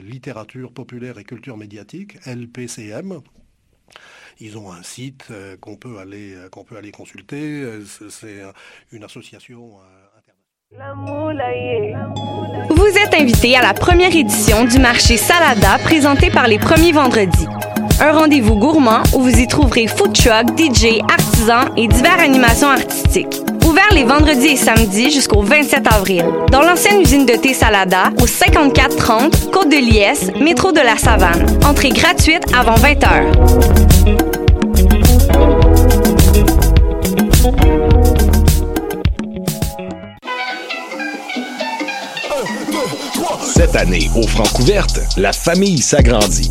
littérature populaire et culture médiatique, LPCM. Ils ont un site qu'on peut aller qu'on peut aller consulter. C'est une association. Vous êtes invité à la première édition du marché Salada présenté par les premiers vendredis. Un rendez-vous gourmand où vous y trouverez food truck, DJ, artisans et diverses animations artistiques. Ouvert les vendredis et samedis jusqu'au 27 avril. Dans l'ancienne usine de thé Salada, au 5430 Côte de Liesse, métro de la Savane. Entrée gratuite avant 20 h. Cette année, au Francouverte, la famille s'agrandit.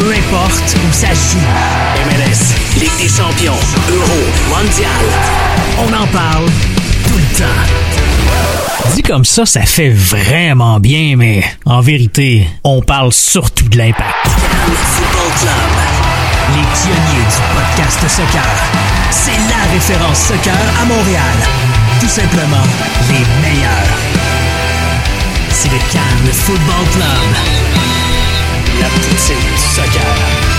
peu importe où ça joue. MLS, Ligue des champions, Euro, Mondial. On en parle tout le temps. Dit comme ça, ça fait vraiment bien, mais en vérité, on parle surtout de l'impact. Football Club. Les pionniers du podcast soccer. C'est la référence soccer à Montréal. Tout simplement, les meilleurs. C'est le Cannes Football Club. La poutine du.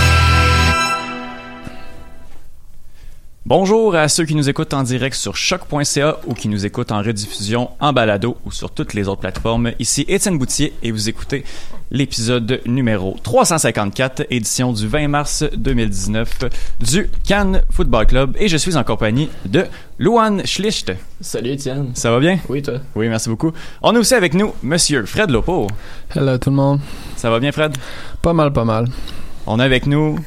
Bonjour à ceux qui nous écoutent en direct sur choc.ca ou qui nous écoutent en rediffusion en balado ou sur toutes les autres plateformes. Ici Étienne Boutier et vous écoutez l'épisode numéro 354, édition du 20 mars 2019 du Cannes Football Club et je suis en compagnie de Luan Schlicht. Salut Étienne. Ça va bien? Oui, toi? Oui, merci beaucoup. On a aussi avec nous Monsieur Fred Lopo. Hello tout le monde. Ça va bien Fred? Pas mal, pas mal. On a avec nous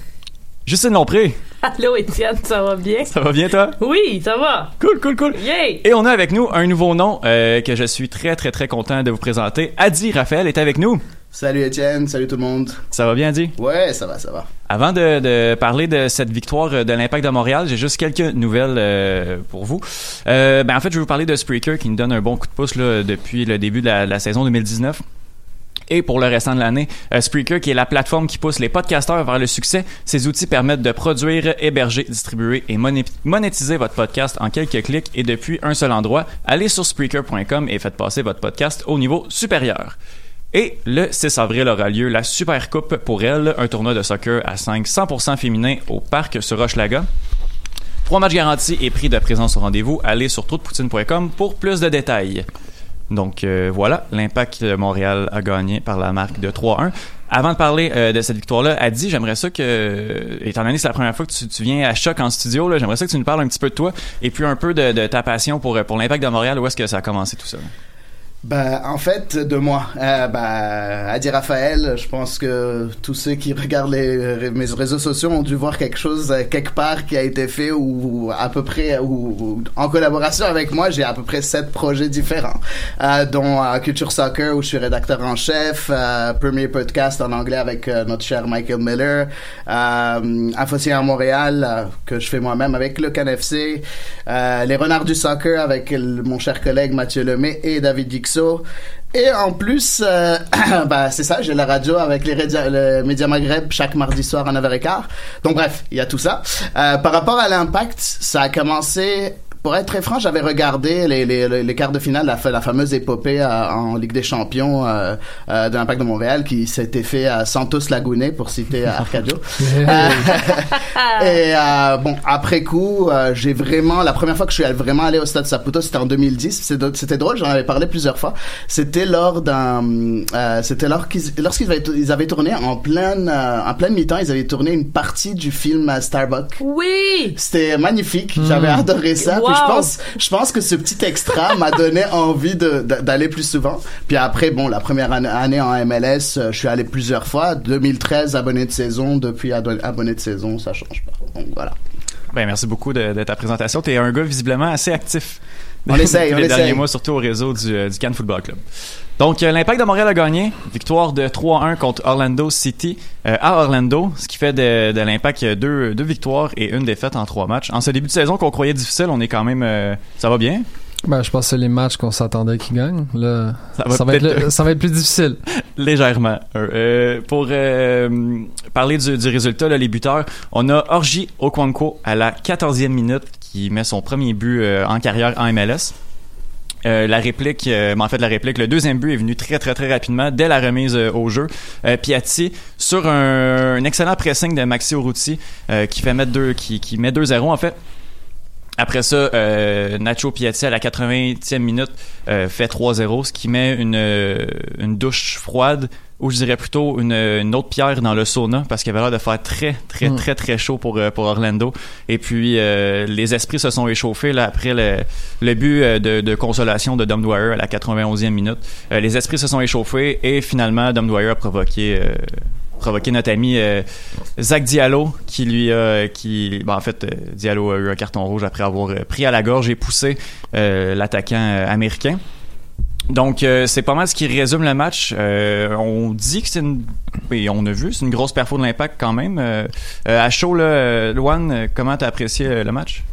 Justine Lompré. Allô Étienne, ça va bien? Ça va bien toi? Oui, ça va. Cool, cool, cool. Yay! Et on a avec nous un nouveau nom euh, que je suis très, très, très content de vous présenter. Adi Raphaël est avec nous. Salut Étienne, salut tout le monde. Ça va bien, Adi? Ouais, ça va, ça va. Avant de, de parler de cette victoire de l'Impact de Montréal, j'ai juste quelques nouvelles euh, pour vous. Euh, ben en fait, je vais vous parler de Spreaker qui nous donne un bon coup de pouce là, depuis le début de la, la saison 2019 et pour le restant de l'année. Euh, Spreaker, qui est la plateforme qui pousse les podcasteurs vers le succès, ces outils permettent de produire, héberger, distribuer et moné- monétiser votre podcast en quelques clics et depuis un seul endroit. Allez sur Spreaker.com et faites passer votre podcast au niveau supérieur. Et le 6 avril aura lieu la Super Coupe pour elle, un tournoi de soccer à 5 100% féminin au parc sur Rochelaga. Trois matchs garantis et prix de présence au rendez-vous. Allez sur troudepoutine.com pour plus de détails. Donc euh, voilà, l'impact de Montréal a gagné par la marque de 3-1. Avant de parler euh, de cette victoire-là, Adi, j'aimerais ça que, euh, étant donné que c'est la première fois que tu, tu viens à Choc en studio, j'aimerais ça que tu nous parles un petit peu de toi et puis un peu de, de ta passion pour, pour l'impact de Montréal. Où est-ce que ça a commencé tout ça? Bah, en fait, de moi. Euh, bah, Adi Raphaël, je pense que tous ceux qui regardent mes réseaux sociaux ont dû voir quelque chose euh, quelque part qui a été fait ou à peu près ou, en collaboration avec moi, j'ai à peu près sept projets différents, euh, dont euh, Culture Soccer où je suis rédacteur en chef, premier podcast en anglais avec notre cher Michael Miller, euh, à Montréal que je fais moi-même avec le CanFC, les Renards du Soccer avec mon cher collègue Mathieu Lemay et David Dixon Et en plus, bah, c'est ça, j'ai la radio avec les le Média Maghreb chaque mardi soir à 9h15. Donc bref, il y a tout ça. Euh, par rapport à l'impact, ça a commencé... Pour être très franc, j'avais regardé les, les, les, les quarts de finale, la, la fameuse épopée euh, en Ligue des Champions euh, euh, de l'Impact de Montréal qui s'était fait à Santos Laguna, pour citer Arcadio. Euh, et euh, bon, après coup, euh, j'ai vraiment la première fois que je suis vraiment allé au stade Saputo, c'était en 2010. C'est- C'était drôle, j'en avais parlé plusieurs fois. C'était lors d'un, euh, c'était lors qu'ils, lorsqu'ils avaient, ils avaient tourné en pleine, euh, en pleine mi-temps, ils avaient tourné une partie du film euh, Starbuck. Oui. C'était magnifique, j'avais adoré ça. Je pense, je pense que ce petit extra m'a donné envie d'aller plus souvent. Puis après, bon, la première année, en MLS, euh, je suis allé plusieurs fois. 2013 abonné de saison, depuis abonné de saison, ça change pas. Donc voilà. Ben, merci beaucoup de, de ta présentation. Tu es un gars visiblement assez actif. On essaye, on les essaye. derniers mois, surtout au réseau du, euh, du Cannes Football Club. Donc, euh, l'Impact de Montréal a gagné. Victoire de 3-1 contre Orlando City euh, à Orlando, ce qui fait de, de l'Impact deux, deux victoires et une défaite en trois matchs. En ce début de saison qu'on croyait difficile, on est quand même... euh, ça va bien? Ben, je pense que c'est les matchs qu'on s'attendait qu'ils gagnent. Là, Ça ça va être, le- ça va être plus difficile. Légèrement. Euh, pour euh, parler du, du résultat, là, les buteurs, on a Orji Okwanko à la 14e minute qui met son premier but euh, en carrière en MLS. Euh, la réplique, euh, en fait la réplique, le deuxième but est venu très très très rapidement dès la remise au jeu. Piatti sur un, excellent pressing de Maxi Urruti qui fait mettre deux, qui, qui met 2-0 en fait. Après ça, Nacho Piatti à la 80e minute fait 3-0, ce qui met une, une douche froide, ou je dirais plutôt une, une autre pierre dans le sauna, parce qu'il avait l'air de faire très, très, Mm. très, très chaud pour, euh, pour Orlando. Et puis, euh, les esprits se sont échauffés là, après le, le but euh, de, de consolation de Dom Dwyer à la 91e minute. Euh, les esprits se sont échauffés et finalement, Dom Dwyer a provoqué... euh, provoqué notre ami euh, Zach Diallo qui lui a qui ben, en fait euh, Diallo a eu un carton rouge après avoir pris à la gorge et poussé euh, l'attaquant américain. Donc euh, c'est pas mal ce qui résume le match. Euh, on dit que c'est une et on a vu c'est une grosse perfo de l'impact quand même. Euh, euh, à chaud là, Luan, comment t'as apprécié le match?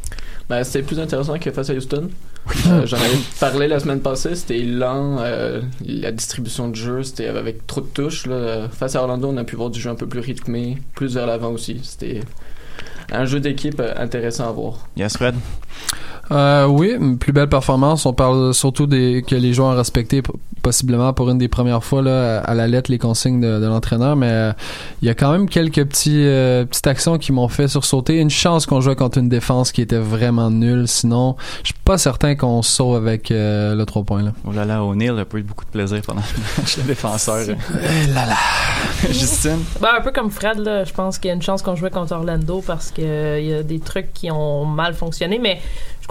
Ben, c'était plus intéressant que face à Houston. J'en avais parlé la semaine passée, c'était lent, la distribution de jeu, c'était avec trop de touches. Là. Face à Orlando, on a pu voir du jeu un peu plus rythmé, plus vers l'avant aussi. C'était un jeu d'équipe intéressant à voir. Yes Fred? Euh, oui, une plus belle performance. On parle surtout des que les joueurs ont respecté possiblement pour une des premières fois là, à la lettre les consignes de, de l'entraîneur, mais euh, il y a quand même quelques petits euh, petites actions qui m'ont fait sursauter. Une chance qu'on jouait contre une défense qui était vraiment nulle. Sinon, je suis pas certain qu'on sauve avec euh, le 3 points là. Oh là là, O'Neill a pas eu beaucoup de plaisir pendant le match, le défenseur. Eh là là. Justine? Ben, un peu comme Fred, là, je pense qu'il y a une chance qu'on jouait contre Orlando parce qu'il y a des trucs qui ont mal fonctionné, mais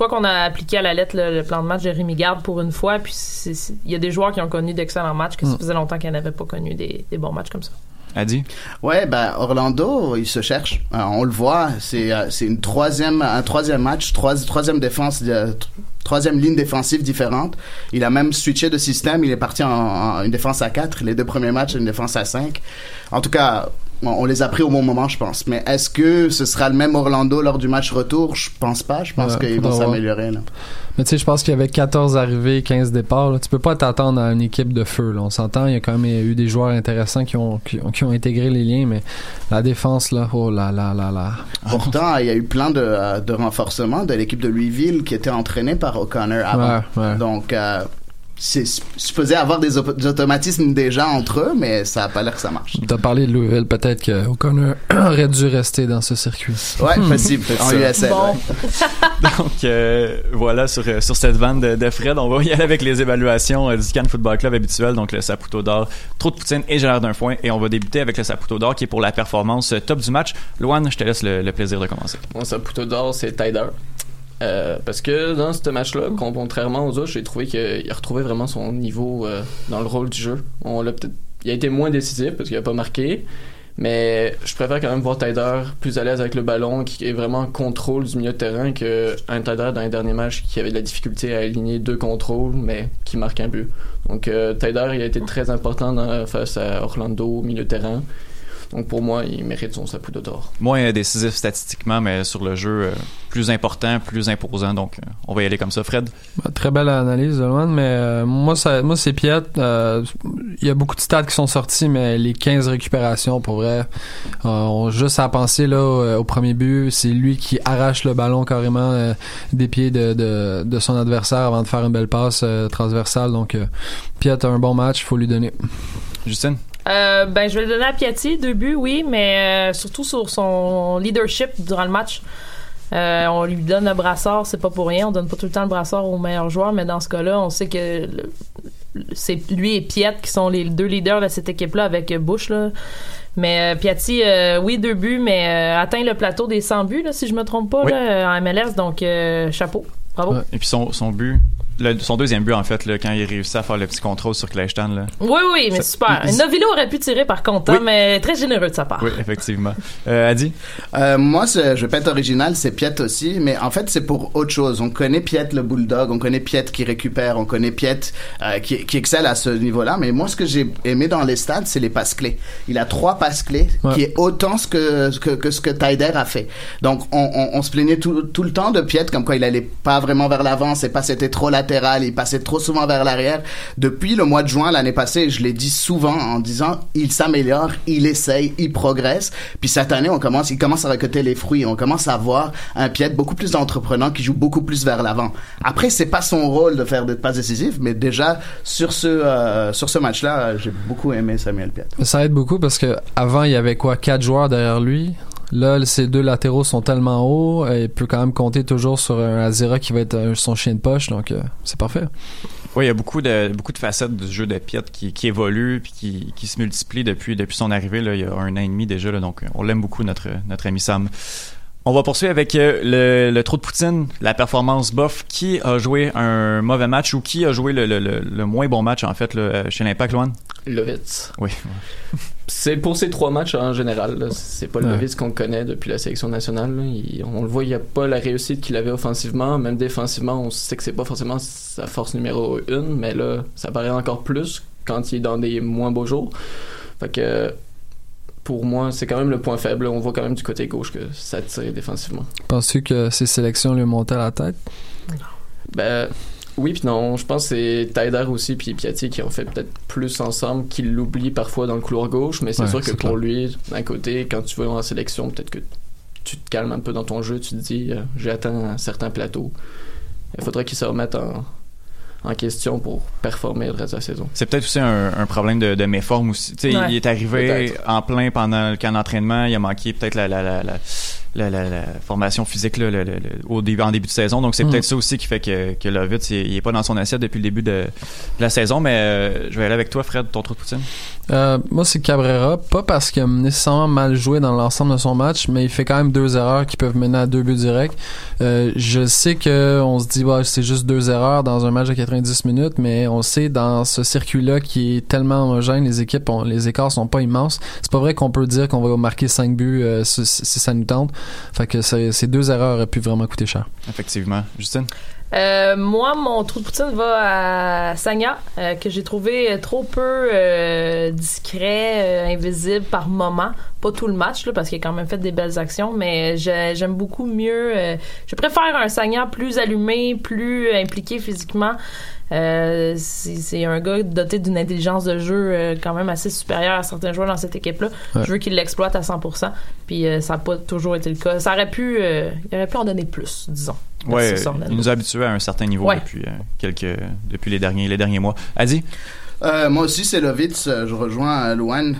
crois qu'on a appliqué à la lettre le, le plan de match de Rémi Garde pour une fois, puis il y a des joueurs qui ont connu d'excellents matchs, que ça Mm. faisait longtemps qu'ils n'avaient pas connu des, des bons matchs comme ça. Adi? Ouais, ben Orlando, il se cherche. Euh, on le voit, c'est euh, c'est une troisième un troisième match, trois, troisième défense, tr- troisième ligne défensive différente. Il a même switché de système. Il est parti en, en une défense à 4 Les deux premiers matchs, une défense à 5 En tout cas, on, on les a pris au bon moment, je pense. Mais est-ce que ce sera le même Orlando lors du match retour? Je pense pas. Je pense Ouais, qu'ils vont s'améliorer. Mais tu sais, je pense qu'il y avait 14 arrivées, 15 départs. Là. Tu peux pas t'attendre à une équipe de feu. Là. On s'entend, il y a quand même eu des joueurs intéressants qui ont, qui, ont- qui ont intégré les liens, mais la défense, là, oh là là là là. Pourtant, il y a eu plein de, de renforcements de l'équipe de Louisville qui était entraînée par O'Connor avant. Ouais, ouais. Donc, euh, c'est supposé avoir des, des automatismes déjà entre eux, mais ça a pas l'air que ça marche. T'as parlé de Louisville, peut-être que O'Connor aurait dû rester dans ce circuit. Ouais, Hmm. possible, en. USL. Bon. ouais. Donc euh, voilà sur, euh, sur cette vanne de, de Fred, on va y aller avec les évaluations euh, du Cannes Football Club habituel, donc le Saputo d'or, trop de poutine et gérard d'un foin, et on va débuter avec le Saputo d'or qui est pour la performance top du match. Loane, je te laisse le, le plaisir de commencer. Mon Saputo d'or, c'est Tyder. Euh, parce que dans ce match-là, con- contrairement aux autres, j'ai trouvé qu'il a retrouvé vraiment son niveau euh, dans le rôle du jeu. On l'a peut-être, il a été moins décisif parce qu'il a pas marqué, mais je préfère quand même voir Tyder plus à l'aise avec le ballon, qui est vraiment en contrôle du milieu de terrain que un Tyder dans les derniers matchs qui avait de la difficulté à aligner deux contrôles, mais qui marque un but. Donc euh, Tyder, il a été très important dans- face à Orlando au milieu de terrain. Donc pour moi, il mérite son Saputo d'or. Moins décisif statistiquement, mais sur le jeu, euh, plus important, plus imposant. Donc, euh, on va y aller comme ça. Fred? Bah, très belle analyse, Loan, mais euh, moi, ça, moi c'est Piet. Euh, Il y a beaucoup de stats qui sont sortis, mais les 15 récupérations, pour vrai, euh, on juste à penser là au, au premier but, c'est lui qui arrache le ballon carrément euh, des pieds de, de, de son adversaire avant de faire une belle passe euh, transversale. Donc, euh, Piet a un bon match, il faut lui donner. Justine? Euh, ben, je vais le donner à Piatti, deux buts, oui, mais euh, surtout sur son leadership durant le match. Euh, on lui donne le brassard, c'est pas pour rien. On donne pas tout le temps le brassard au meilleur joueur, mais dans ce cas-là, on sait que c'est lui et Piet qui sont les deux leaders de cette équipe-là avec Bush. Là. Mais Piatti, oui, deux buts, mais euh, atteint le plateau des 100 buts, là, si je me trompe pas, Oui. là, en MLS. Donc, euh, chapeau. Bravo. Et puis son, son but, le- son deuxième but, en fait, là, quand il réussit à faire le petit contrôle sur Kleinstein, là. Oui, oui, mais Ça- super. il- Novillo aurait pu tirer par contre, hein, mais très généreux de sa part. Oui, effectivement. Euh, Adi? Euh, moi, c'est- je vais pas être original, c'est Piet aussi, mais en fait, c'est pour autre chose. On connaît Piet le bulldog, on connaît Piet qui récupère, on connaît Piet euh, qui, qui excelle à ce niveau-là, mais moi, ce que j'ai aimé dans les stats, c'est les passes clés. Il a trois passes clés, Ouais. qui est autant ce que, que, que ce que Taider a fait. Donc, on, on, on se plaignait tout, tout le temps de Piet, comme quoi il allait pas vraiment vers l'avant, ses passes étaient trop il passait trop souvent vers l'arrière. Depuis le mois de juin l'année passée, je l'ai dit souvent en disant, il s'améliore, il essaye, il progresse. Puis cette année, on commence, il commence à récolter les fruits. On commence à voir un Piet beaucoup plus entreprenant qui joue beaucoup plus vers l'avant. Après, c'est pas son rôle de faire des passes décisives, mais déjà sur ce euh, sur ce match-là, j'ai beaucoup aimé Samuel Piet. Ça aide beaucoup parce que avant il y avait quoi? Quatre joueurs derrière lui? Là, ces deux latéraux sont tellement hauts, euh, il peut quand même compter toujours sur un Azera qui va être euh, son chien de poche, donc euh, c'est parfait. Oui, il y a beaucoup de, beaucoup de facettes du jeu de Piet qui, qui évoluent puis qui, qui se multiplient depuis, depuis son arrivée, là, il y a un an et demi déjà. Là, donc, on l'aime beaucoup, notre, notre ami Sam. On va poursuivre avec euh, le, le trou de Poutine, la performance bof. Qui a joué un mauvais match ou qui a joué le, le, moins bon match, en fait, là, chez l'Impact, Loan? Lovitz. Oui. C'est pour ces trois matchs en général. C'est pas le Ouais. Lovitz qu'on connaît depuis la sélection nationale. Il- on le voit, il n'y a pas la réussite qu'il avait offensivement. Même défensivement, on sait que c'est pas forcément sa force numéro une, mais là, ça paraît encore plus quand il est dans des moins beaux jours. Fait que pour moi, c'est quand même le point faible. On voit quand même du côté gauche que ça tire défensivement. Penses-tu que ces sélections lui montaient à la tête? Ben oui puis non, je pense que c'est Taider aussi puis Piatti qui ont fait peut-être plus ensemble qu'ils l'oublient parfois dans le couloir gauche, mais c'est Ouais, sûr que pour clair. lui, d'un côté, quand tu vas en sélection, peut-être que tu te calmes un peu dans ton jeu, tu te dis euh, j'ai atteint un certain plateau. Il faudrait qu'il se remette en, en question pour performer le reste de la saison. C'est peut-être aussi un, un problème de, de méforme aussi. Tu sais, Ouais. il est arrivé en plein pendant le camp d'entraînement. Il a manqué peut-être la, la, la, la, la, la- la formation physique là, le- le- le- au début, en début de saison. Donc, c'est Mhm. peut-être ça aussi qui fait que, que Lovitz, il, il est pas dans son assiette depuis le début de, de la saison. Mais euh, je vais aller avec toi, Fred, ton trou de poutine. Euh, moi, c'est Cabrera, pas parce qu'il a nécessairement mal joué dans l'ensemble de son match, mais il fait quand même deux erreurs qui peuvent mener à deux buts directs. Euh, je sais que on se dit, ouais, c'est juste deux erreurs dans un match de 90 minutes, mais on sait dans ce circuit-là qui est tellement homogène, les équipes, les écarts sont pas immenses. C'est pas vrai qu'on peut dire qu'on va marquer cinq buts si, si ça nous tente. Fait que c'est- ces deux erreurs auraient pu vraiment coûter cher. Effectivement. Justine? Euh, moi, mon trou de poutine va à Sagna, euh, que j'ai trouvé trop peu euh, discret, euh, invisible par moment. Pas tout le match, là, parce qu'il a quand même fait des belles actions, mais j'ai- j'aime beaucoup mieux. euh, je préfère un Sagna plus allumé, plus impliqué physiquement. Euh, c'est un gars doté d'une intelligence de jeu euh, quand même assez supérieure à certains joueurs dans cette équipe-là. Ouais. Je veux qu'il l'exploite à 100%. Puis euh, ça n'a pas toujours été le cas. Ça aurait pu, euh, il aurait pu en donner plus, disons. Orlando. il nous a habitués à un certain niveau Ouais. depuis euh, quelques depuis les derniers les derniers mois. Adi? Euh, moi aussi, c'est Lovitz. Je rejoins euh, Luan.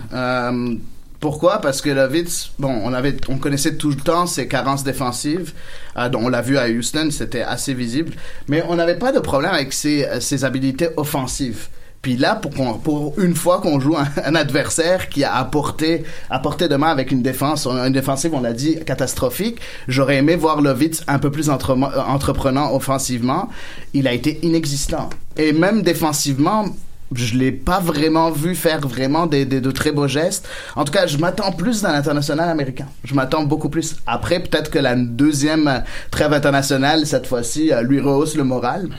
Euh, pourquoi? Parce que Lovitz, bon, on avait, on connaissait tout le temps ses carences défensives. Euh, dont on l'a vu à Houston, c'était assez visible. Mais on n'avait pas de problème avec ses, euh, ses habilités offensives. Puis là, pour, pour une fois qu'on joue un, adversaire qui a apporté, apporté de main avec une défense, une défensive, on l'a dit, catastrophique, j'aurais aimé voir Lovitz un peu plus entre- entreprenant offensivement. Il a été inexistant. Et même défensivement, je l'ai pas vraiment vu faire vraiment des, des- de très beaux gestes. En tout cas, je m'attends plus d'un international américain. Je m'attends beaucoup plus. Après, peut-être que la deuxième trêve internationale, cette fois-ci, euh, lui rehausse le moral.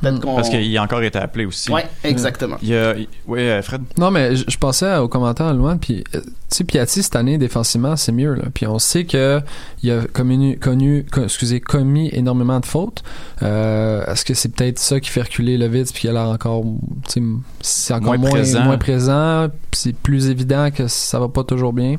Peut-être qu'on- Parce qu'il a encore été appelé aussi. Ouais, exactement. Il y a, il- oui, euh, Fred? Non, mais je, je pensais au commentaire loin, puis euh, tu sais, Piatti cette année défensivement c'est mieux là. Puis on sait que il a commis, connu, co- excusez, commis énormément de fautes. Euh, Est-ce que c'est peut-être ça qui fait reculer Levitz puis qu'il a l'air encore, tu sais, c'est encore Moins moins, présent. moins présent. puis C'est plus évident que ça va pas toujours bien?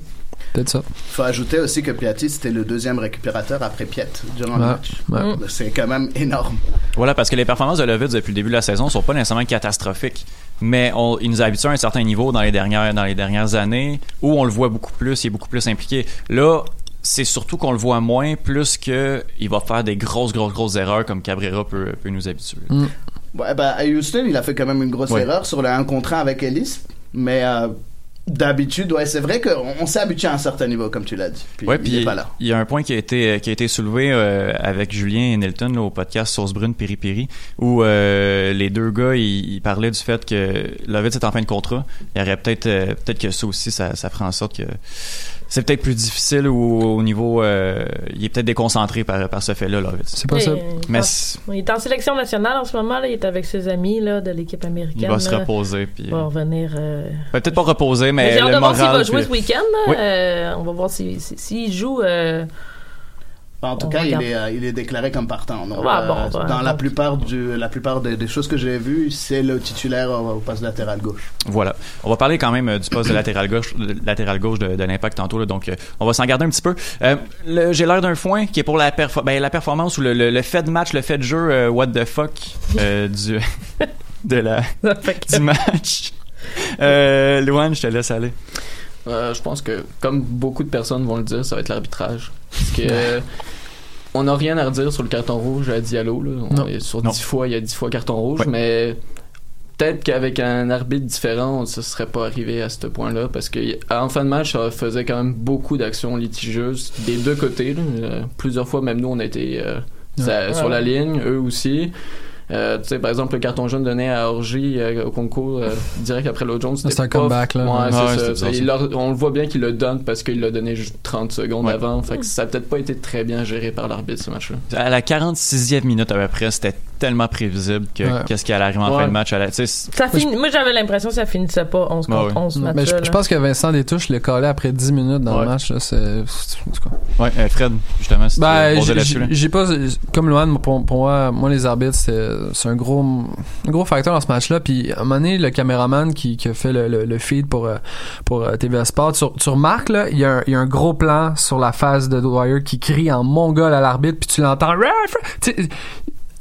Peut-être ça. faut ajouter aussi que Piatti, c'était le deuxième récupérateur après Piet durant le match. ouais. C'est quand même énorme. Voilà, parce que les performances de Lovitz depuis le début de la saison sont pas nécessairement catastrophiques, mais on, il nous a habitués à un certain niveau dans les dernières dans les dernières années où on le voit beaucoup plus, il est beaucoup plus impliqué. Là, c'est surtout qu'on le voit moins, plus que il va faire des grosses, grosses, grosses erreurs comme Cabrera peut, peut nous habituer. Ouais, bah, à Houston, il a fait quand même une grosse Ouais. erreur sur le 1 contre 1 avec Ellis. Mais euh, d'habitude, ouais, c'est vrai qu'on on s'est habitué à un certain niveau, comme tu l'as dit. Puis ouais, il est pas là. il y a un point qui a été qui a été soulevé euh, avec Julien et Nelton là, au podcast Sauce Brune Piri Piri où euh, les deux gars ils, ils parlaient du fait que Lovitz est en fin de contrat. Il y aurait peut-être euh, peut-être que ça aussi ça, ça ferait en sorte que c'est peut-être plus difficile ou au niveau euh, il est peut-être déconcentré par par ce fait-là Lovitz. C'est possible. Mais il est en sélection nationale en ce moment. Là. Il est avec ses amis là, de l'équipe américaine. il va se là. reposer puis Il va revenir. euh, Ben, peut-être pas reposer mais, Mais j'ai hâte de voir s'il va jouer puis- ce week-end. là. Oui. Euh, on va voir s'il si, s'il joue. En tout on cas, il regarde. est, euh, il est déclaré comme partant. Donc, Ouais, bon, euh, bah, dans la donc. plupart, du, la plupart des, des choses que j'ai vues, c'est le titulaire au, au poste latéral gauche. Voilà. On va parler quand même euh, du poste de latéral gauche, de latéral gauche de, de l'impact tantôt. Là, donc, euh, on va s'en garder un petit peu. Euh, J'ai l'air d'un foin qui est pour la, perfo- ben, la performance ou le, le- le fait de match, le fait de jeu, euh, what the fuck euh, du de la du match. Euh, Louane, je te laisse aller. Euh, je pense que, comme beaucoup de personnes vont le dire, ça va être l'arbitrage. Parce que euh, on n'a rien à redire sur le carton rouge à Diallo. Là. On Non. est sur Non. 10 fois, il y a 10 fois carton rouge, Ouais. mais peut-être qu'avec un arbitre différent, ça serait pas arrivé à ce point-là. Parce que en fin de match, ça faisait quand même beaucoup d'actions litigieuses des deux côtés. là. Euh, plusieurs fois, même nous, on a été euh, ça- Ouais. sur la ligne, eux aussi. Euh, tu sais, par exemple, le carton jaune donné à Orgy euh, au concours euh, direct après l'autre jaune, c'était C'est un comeback, là. Ouais, ouais, ça. Il leur- on le voit bien qu'il le donne parce qu'il l'a donné juste 30 secondes Ouais. avant. Fait que ça a peut-être pas été très bien géré par l'arbitre ce match-là. À la 46e minute à peu près, c'était tellement prévisible que Ouais. qu'est-ce qui allait arriver en Ouais. fin de match. Ça moi, j'avais l'impression que ça finissait pas 11 Ah contre ouais. 11 ce Mais je, je pense que Vincent Détouche le collé après 10 minutes dans Ouais. le match. là, C'est, ouais, euh, Fred, justement, si Ben, j'ai- pas, comme Lohan, pour, pour moi, moi, les arbitres, c'est, c'est un gros, un gros facteur dans ce match-là. Puis, à un moment donné, le caméraman qui, qui a fait le, le, le feed pour, euh, pour euh, TVA Sport, tu, tu remarques, là, il y, a un- il y a un gros plan sur la face de Dwyer qui crie en mongol à l'arbitre, puis tu l'entends!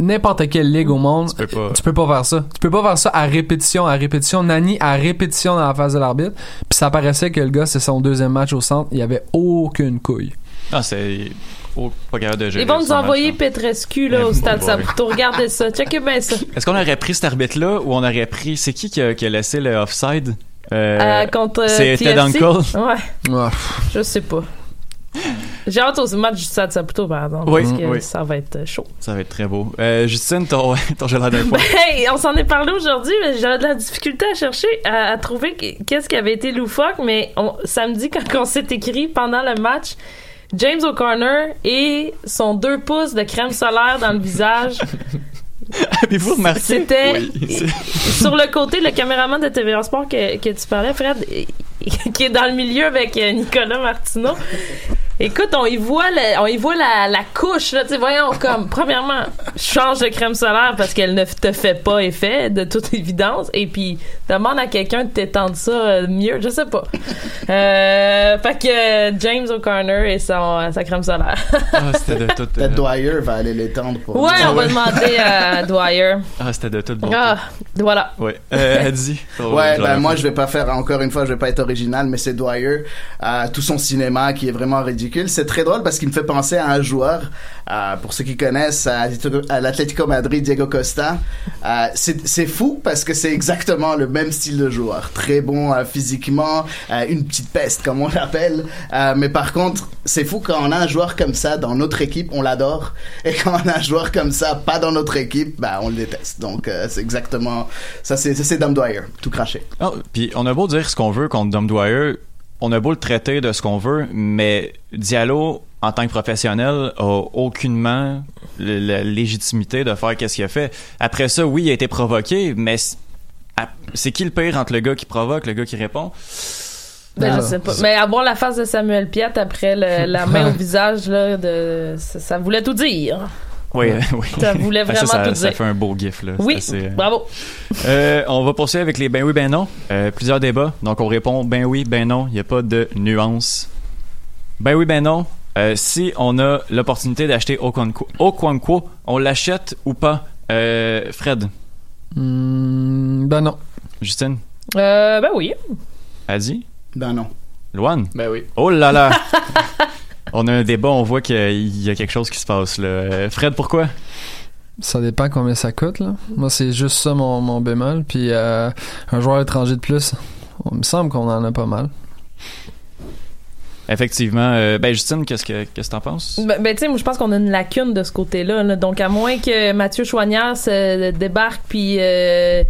N'importe quelle ligue au monde, Tu peux pas. tu peux pas faire ça. Tu peux pas faire ça à répétition, à répétition. Nani à répétition dans la face de l'arbitre. Puis ça paraissait que le gars, c'est son deuxième match au centre. Il y avait aucune couille. Ah, c'est oh, pas capable de gérer. Ils vont nous match, envoyer. Petrescu là, au stade boy. Saputo. Regardez ça. Checkez bien ça. Est-ce qu'on aurait pris cet arbitre-là ou on aurait pris. C'est qui qui a, qui a laissé le offside? Euh, Euh, contre euh, c'est Ted. Uncle. Ouais, Ouais. je sais pas. J'ai hâte au match du stade Saputo, par exemple. Oui, parce que oui. ça va être chaud. Ça va être très beau. Euh, Justine, ton, ton l'air d'un foin. Hey, on s'en est parlé aujourd'hui, mais j'avais de la difficulté à chercher, à, à trouver qu- qu'est-ce qui avait été loufoque, mais on, samedi, quand on s'est écrit pendant le match, James O'Connor et son deux pouces de crème solaire dans le visage. Avez-vous remarqué? C'était Oui. sur le côté, le caméraman de TVA Sport que, que tu parlais, Fred, qui est dans le milieu avec euh, Nicolas Martineau. Écoute, on y voit, le- on y voit la, la couche, là, tu voyons, comme, premièrement, change de crème solaire parce qu'elle ne te fait pas effet, de toute évidence, et puis demande à quelqu'un de t'étendre ça euh, mieux, je sais pas. Euh, fait que James O'Connor et son, sa crème solaire. Ah, c'était de Dwyer va aller l'étendre pour. ouais, on va demander à Dwyer. Ah, c'était de tout bon. Ah, voilà. Ouais. Euh, ton Ouais, ben moi je vais pas faire encore une fois, je vais pas être original, mais c'est Dwyer, euh, tout son cinéma qui est vraiment ridicule. C'est très drôle parce qu'il me fait penser à un joueur, euh, pour ceux qui connaissent, à, à l'Atlético Madrid, Diego Costa. Euh, c'est c'est fou parce que c'est exactement le même style de joueur, très bon euh, physiquement, euh, une petite peste comme on l'appelle. Euh, mais par contre, c'est fou quand on a un joueur comme ça dans notre équipe, on l'adore, et quand on a un joueur comme ça pas dans notre équipe, bah on le déteste. Donc euh, c'est exactement ça, c'est ça, c'est Dom Dwyer, tout craché. Ah, puis on a beau dire ce qu'on veut contre Dom Dwyer, on a beau le traiter de ce qu'on veut, mais Diallo en tant que professionnel, a aucunement la légitimité de faire qu'est-ce qu'il a fait. Après ça, oui, il a été provoqué, mais c'est qui le pire entre le gars qui provoque, le gars qui répond? Ben, je sais pas. Mais avoir la face de Samuel Piet après le- la main au visage, là, de, ça, ça voulait tout dire. Oui, oui. Ça voulait Fait que vraiment ça, tout ça dire. fait un beau gif, là. Oui, C'est assez, euh, bravo. Euh, on va poursuivre avec les ben oui, ben non. Euh, plusieurs débats. Donc, on répond ben oui, ben non. Il n'y a pas de nuance. Ben oui, ben non. Euh, si on a l'opportunité d'acheter Okonkwo, Okonkwo, on l'achète ou pas? Euh, Fred, Hmm, ben non. Justine, Euh, ben oui. Adi, Ben non. Luan. Ben oui. Oh là là! on a un débat, on voit qu'il y a quelque chose qui se passe là. Fred, pourquoi? Ça dépend combien ça coûte, là. Moi, c'est juste ça mon, mon bémol. Puis euh, un joueur étranger de plus, il me semble qu'on en a pas mal. Effectivement. Euh, ben, Justine, qu'est-ce que qu'est-ce que t'en penses? Ben, ben, tu sais, moi, je pense qu'on a une lacune de ce côté-là. là. Donc, à moins que Mathieu Choignard se débarque puis euh,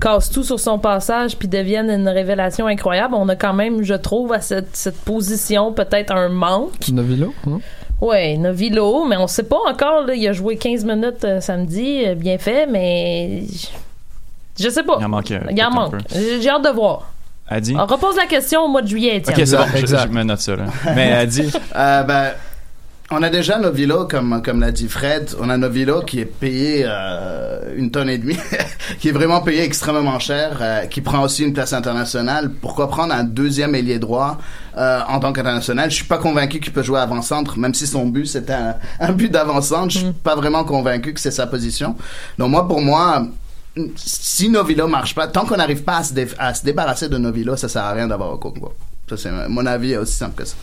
casse tout sur son passage puis devienne une révélation incroyable, on a quand même, je trouve, à cette, cette position peut-être un manque. Novilo, non? Ouais, Novilo, mais on sait pas encore. Là, il a joué 15 minutes euh, samedi, euh, bien fait, mais je- je sais pas. Il en manque, Il en manque. J'ai hâte de voir. Adi? On repose la question au mois de juillet, Étienne. Ok, c'est bon, je, Exact. je me note ça là. Mais Adi, Euh, ben, on a déjà Novilo, comme, comme l'a dit Fred, on a Novilo qui est payé euh, une tonne et demie, qui est vraiment payé extrêmement cher, euh, qui prend aussi une place internationale. Pourquoi prendre un deuxième ailier droit euh, en tant qu'international? Je suis pas convaincu qu'il peut jouer avant-centre, même si son but c'était un, un but d'avant-centre. Je suis pas vraiment convaincu que c'est sa position. Donc moi, pour moi, si Novilo marche pas, tant qu'on n'arrive pas à se, dé- à se débarrasser de Novilo, ça sert à rien d'avoir Okonkwo. Ça c'est mon avis est aussi simple que ça.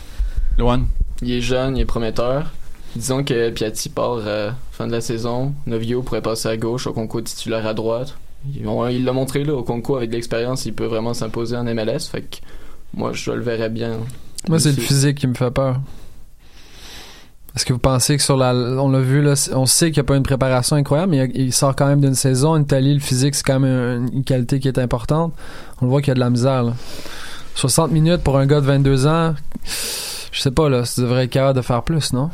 Luan. Il est jeune, il est prometteur. Disons que Piatti part euh, fin de la saison. Novio pourrait passer à gauche, Okonko titulaire à droite. Il l'a montré là, Okonko avec de l'expérience, il peut vraiment s'imposer en MLS. Fait que moi je le verrais bien. Moi, c'est le physique qui me fait peur. Est-ce que vous pensez que sur la. On l'a vu, là, on sait qu'il n'y a pas une préparation incroyable, mais il, il sort quand même d'une saison. Une Italie, le physique, c'est quand même une, une qualité qui est importante. On le voit qu'il y a de la misère, là. 60 minutes pour un gars de 22 ans, je sais pas, là, tu devrais être capable de faire plus, non?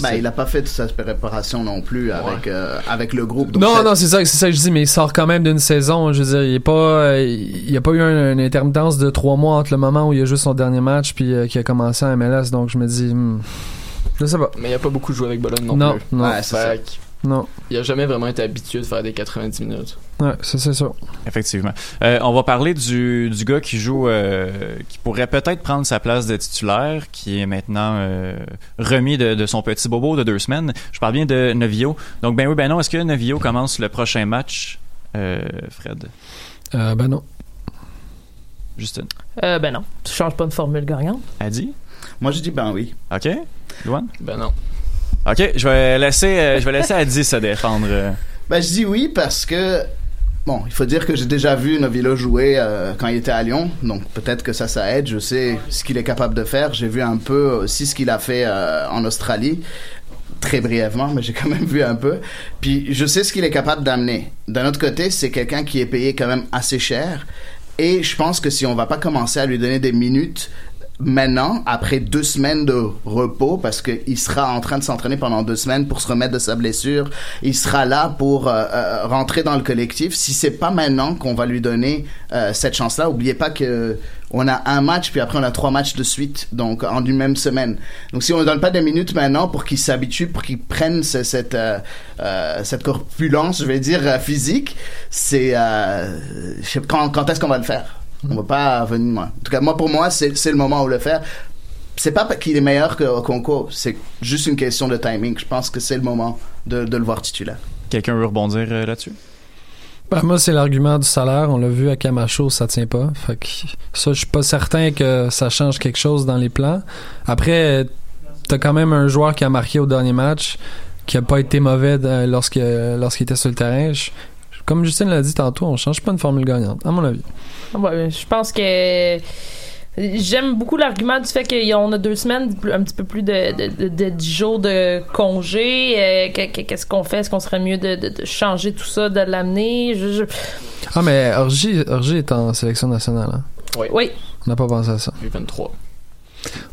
Ben, il a pas fait toute sa préparation non plus avec, euh, avec le groupe. donc Non, c'est- non, c'est ça, c'est ça que je dis, mais il sort quand même d'une saison. Je veux dire, il est pas, il y a pas eu un- une intermittence de trois mois entre le moment où il a joué son dernier match puis euh, qu'il a commencé à MLS. Donc je me dis, hmm, je sais pas. Mais il a pas beaucoup joué avec Bologne non, Non, plus. non. Ouais, c'est Fait ça. Non. Il a jamais vraiment été habitué de faire des 90 minutes. Ouais, ça c'est sûr. Effectivement. Euh, on va parler du, du gars qui joue, euh, qui pourrait peut-être prendre sa place de titulaire, qui est maintenant euh, remis de, de son petit bobo de deux semaines. Je parle bien de Novio. Donc, ben oui, ben non. Est-ce que Novio commence le prochain match, euh, Fred? Euh, ben non. Justine? Euh, ben non, tu changes pas de formule gagnante? Adi? Moi, je dis ben oui. OK. Luan? Ben non. OK, je vais laisser, euh, je vais laisser Adi se défendre. euh. Ben, je dis oui parce que, bon, il faut dire que j'ai déjà vu Novilo jouer euh, quand il était à Lyon, donc peut-être que ça, ça aide. Je sais ce qu'il est capable de faire. J'ai vu un peu aussi ce qu'il a fait en Australie. Très brièvement, mais j'ai quand même vu un peu. Puis je sais ce qu'il est capable d'amener. D'un autre côté, c'est quelqu'un qui est payé quand même assez cher. Et je pense que si on va pas commencer à lui donner des minutes maintenant, après deux semaines de repos, parce qu'il sera en train de s'entraîner pendant deux semaines pour se remettre de sa blessure, il sera là pour euh, euh, rentrer dans le collectif. Si c'est pas maintenant qu'on va lui donner euh, cette chance-là, oubliez pas que on a un match puis après on a trois matchs de suite, donc en une même semaine. Donc si on ne donne pas des minutes maintenant pour qu'il s'habitue, pour qu'il prenne ce- cette euh, euh, cette corpulence, je vais dire euh, physique, c'est euh, quand, quand est-ce qu'on va le faire? On va pas venir. moi. En tout cas, moi pour moi, c'est c'est le moment où le faire. C'est pas qu'il est meilleur que au concours, c'est juste une question de timing. Je pense que c'est le moment de, de le voir titulaire. Quelqu'un veut rebondir euh, là-dessus? Ben, moi, c'est l'argument du salaire. On l'a vu à Camacho, ça tient pas. Fait que ça, je suis pas certain que ça change quelque chose dans les plans. Après, t'as quand même un joueur qui a marqué au dernier match, qui a pas été mauvais lorsque lorsqu'il était sur le terrain. Je- comme Justine l'a dit tantôt, on change pas une formule gagnante, à mon avis. Ouais, je pense que j'aime beaucoup l'argument du fait qu'on a deux semaines, un petit peu plus de, de, de, de 10 jours de congé. Euh, que- que- Qu'est-ce qu'on fait? Est-ce qu'on serait mieux de, de, de changer tout ça, de l'amener? Je, je- Ah, mais Orgy, Orgy est en sélection nationale. hein? Oui. Oui. On n'a pas pensé à ça. U23.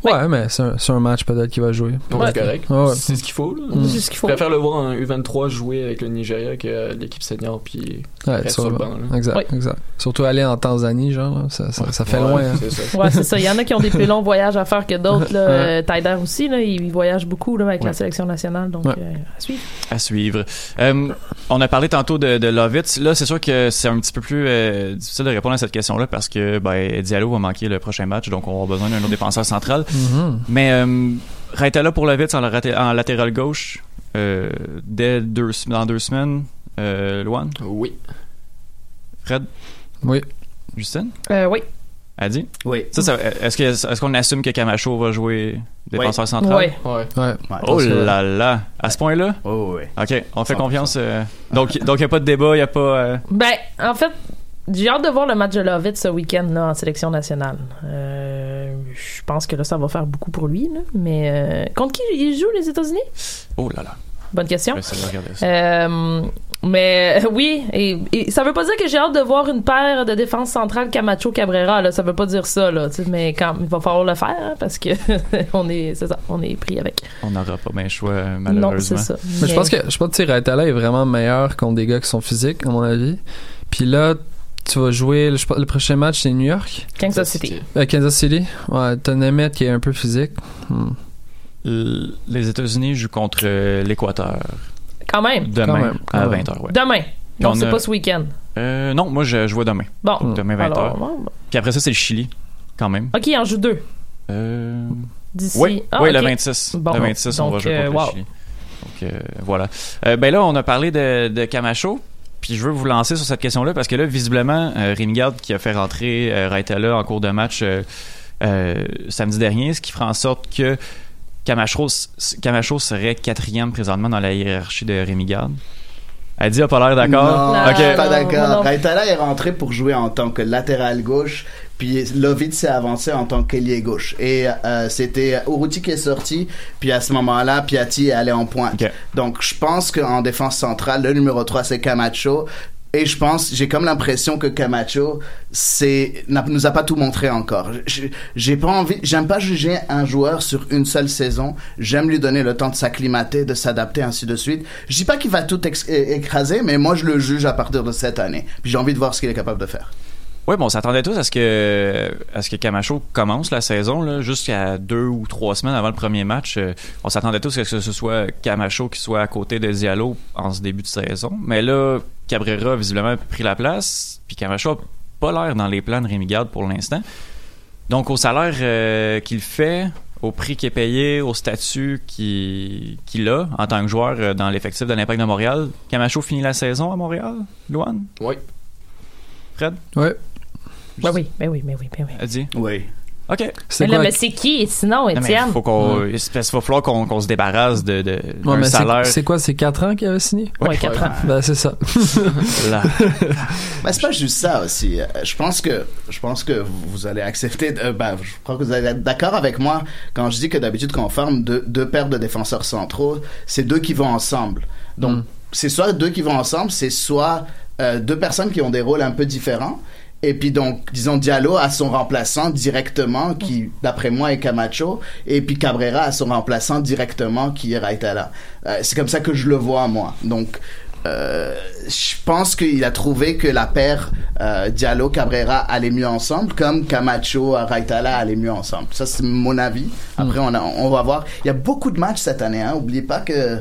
Ouais, mais c'est un, match peut-être qu'il va jouer. Ouais, c'est correct. Ouais, ouais. C'est ce qu'il faut. Mm. C'est ce qu'il faut. Je préfère le voir en U23 jouer avec le Nigeria que l'équipe senior puis Ouais, sur le banc. là. Exact, exact. Surtout aller en Tanzanie, genre, là, ça, ça, ça fait Ouais, loin. hein. ça. Ouais, c'est ça. Il y en a qui ont des plus longs voyages à faire que d'autres. là. Ouais. Euh, Tyler aussi, là, il voyage beaucoup là, avec la sélection nationale. Donc, Ouais. euh, à suivre. À suivre. Euh, on a parlé tantôt de, de Lovitz. Là, c'est sûr que c'est un petit peu plus euh, difficile de répondre à cette question-là parce que ben, Diallo va manquer le prochain match, donc on va avoir besoin d'un autre Mais euh, Raitala pour en, laté- en latéral gauche, euh, dès deux, dans deux semaines, euh, Luan? Oui. Fred? Oui. Justine? Euh, oui. Adi? Oui. Ça, ça- est-ce, que, est-ce qu'on assume que Camacho va jouer défenseur Oui. central? Ouais. Ouais. Ouais. Oh là là! À ce point-là? Oh, oui. OK, on fait 100%. confiance. euh, donc, donc il n'y a pas de débat, il n'y a pas... euh, Ben, en fait, j'ai hâte de voir le match de Lovitz ce week-end là, en sélection nationale. Euh, je pense que là, ça va faire beaucoup pour lui. Là, mais euh, contre qui il joue les États-Unis? Oh là là. Bonne question. Euh, mais euh, oui, et, et ça veut pas dire que j'ai hâte de voir une paire de défense centrale Camacho Cabrera. Là, ça veut pas dire ça, là. Mais quand il va falloir le faire hein, parce que on est, c'est ça, on est pris avec. On n'aura pas bien le choix, euh, Non, malheureusement. c'est ça. Mais je pense que je pense que Raitala est vraiment meilleur contre des gars qui sont physiques, à mon avis. Puis là, tu vas jouer, je pense, le prochain match, c'est New York? Kansas City. Euh, Kansas City. Ouais, t'as Nemeth qui est un peu physique. Hmm. Les États-Unis jouent contre euh, l'Équateur Quand même. demain Quand même, quand à même. 20h. Ouais. Demain. Non, on c'est a- pas ce week-end. Euh, non, moi je jouais demain. Bon. Demain 20h. Alors, bon, bon. Puis après ça, c'est le Chili, quand même. Ok, il en joue deux. Euh... D'ici. Oui, Ah, oui le 26. Bon. le 26, on Donc, va jouer euh, contre wow. le Chili. Donc euh, voilà. Euh, ben là, on a parlé de, de Camacho. Puis je veux vous lancer sur cette question-là parce que là, visiblement, euh, Rémi Garde qui a fait rentrer euh, Raitala en cours de match euh, euh, samedi dernier, ce qui fera en sorte que Camacho, Camacho serait quatrième présentement dans la hiérarchie de Rémi Garde. Elle dit, a pas l'air d'accord? Non, Ok. je suis pas d'accord. non. Raitala est rentré pour jouer en tant que latéral gauche, puis Lovitz s'est avancé en tant qu'ailier gauche. Et euh, c'était Uruti qui est sorti, puis à ce moment-là, Piatti est allé en pointe. Donc je pense qu'en défense centrale, le numéro 3 c'est Camacho. Et je pense, j'ai comme l'impression que Camacho, c'est, nous a pas tout montré encore. J'ai- pas envie, j'aime pas juger un joueur sur une seule saison. J'aime lui donner le temps de s'acclimater, de s'adapter, ainsi de suite. Je dis pas qu'il va tout écraser, mais moi je le juge à partir de cette année. Puis j'ai envie de voir ce qu'il est capable de faire. Oui, bon, on s'attendait tous à ce que à ce que Camacho commence la saison là, jusqu'à deux ou trois semaines avant le premier match. euh, on s'attendait tous à ce que ce soit Camacho qui soit à côté de Diallo en ce début de saison. Mais là, Cabrera a visiblement pris la place, puis Camacho a pas l'air dans les plans de Rémi Garde pour l'instant. Donc au salaire euh, qu'il fait, au prix qu'il est payé, au statut qu'il a en tant que joueur euh, dans l'effectif de l'Impact de Montréal, Camacho finit la saison à Montréal, Luan? Oui. Fred? Ouais. Ben oui, ben oui, ben oui, ben oui. A dit? Oui. OK. Mais là, mais c'est qui sinon, Non, mais Étienne? faut qu'on, parce qu'il va falloir qu'on, qu'on se débarrasse de, de Ouais, mais c'est- salaire. c'est quoi, c'est 4 ans qu'il avait signé? Ouais, 4 ans. Ben, c'est ça. Là. Mais c'est pas juste ça aussi. Euh, Je pense que je pense que vous allez accepter. euh, ben, je crois que vous allez être d'accord avec moi quand je dis que d'habitude quand on forme deux, deux paires de défenseurs centraux, c'est deux qui vont ensemble. Donc c'est soit deux qui vont ensemble, c'est soit euh, deux personnes qui ont des rôles un peu différents. Et puis donc, disons, Diallo a son remplaçant directement, qui, d'après moi, est Camacho. Et puis Cabrera a son remplaçant directement, qui est Raitala. Euh, c'est comme ça que je le vois, moi. Donc, euh, je pense qu'il a trouvé que la paire euh, Diallo Cabrera allait mieux ensemble, comme Camacho Raitala allait mieux ensemble. Ça c'est mon avis. Après on, a- on va voir. Il y a beaucoup de matchs cette année. Hein. Oubliez pas que euh,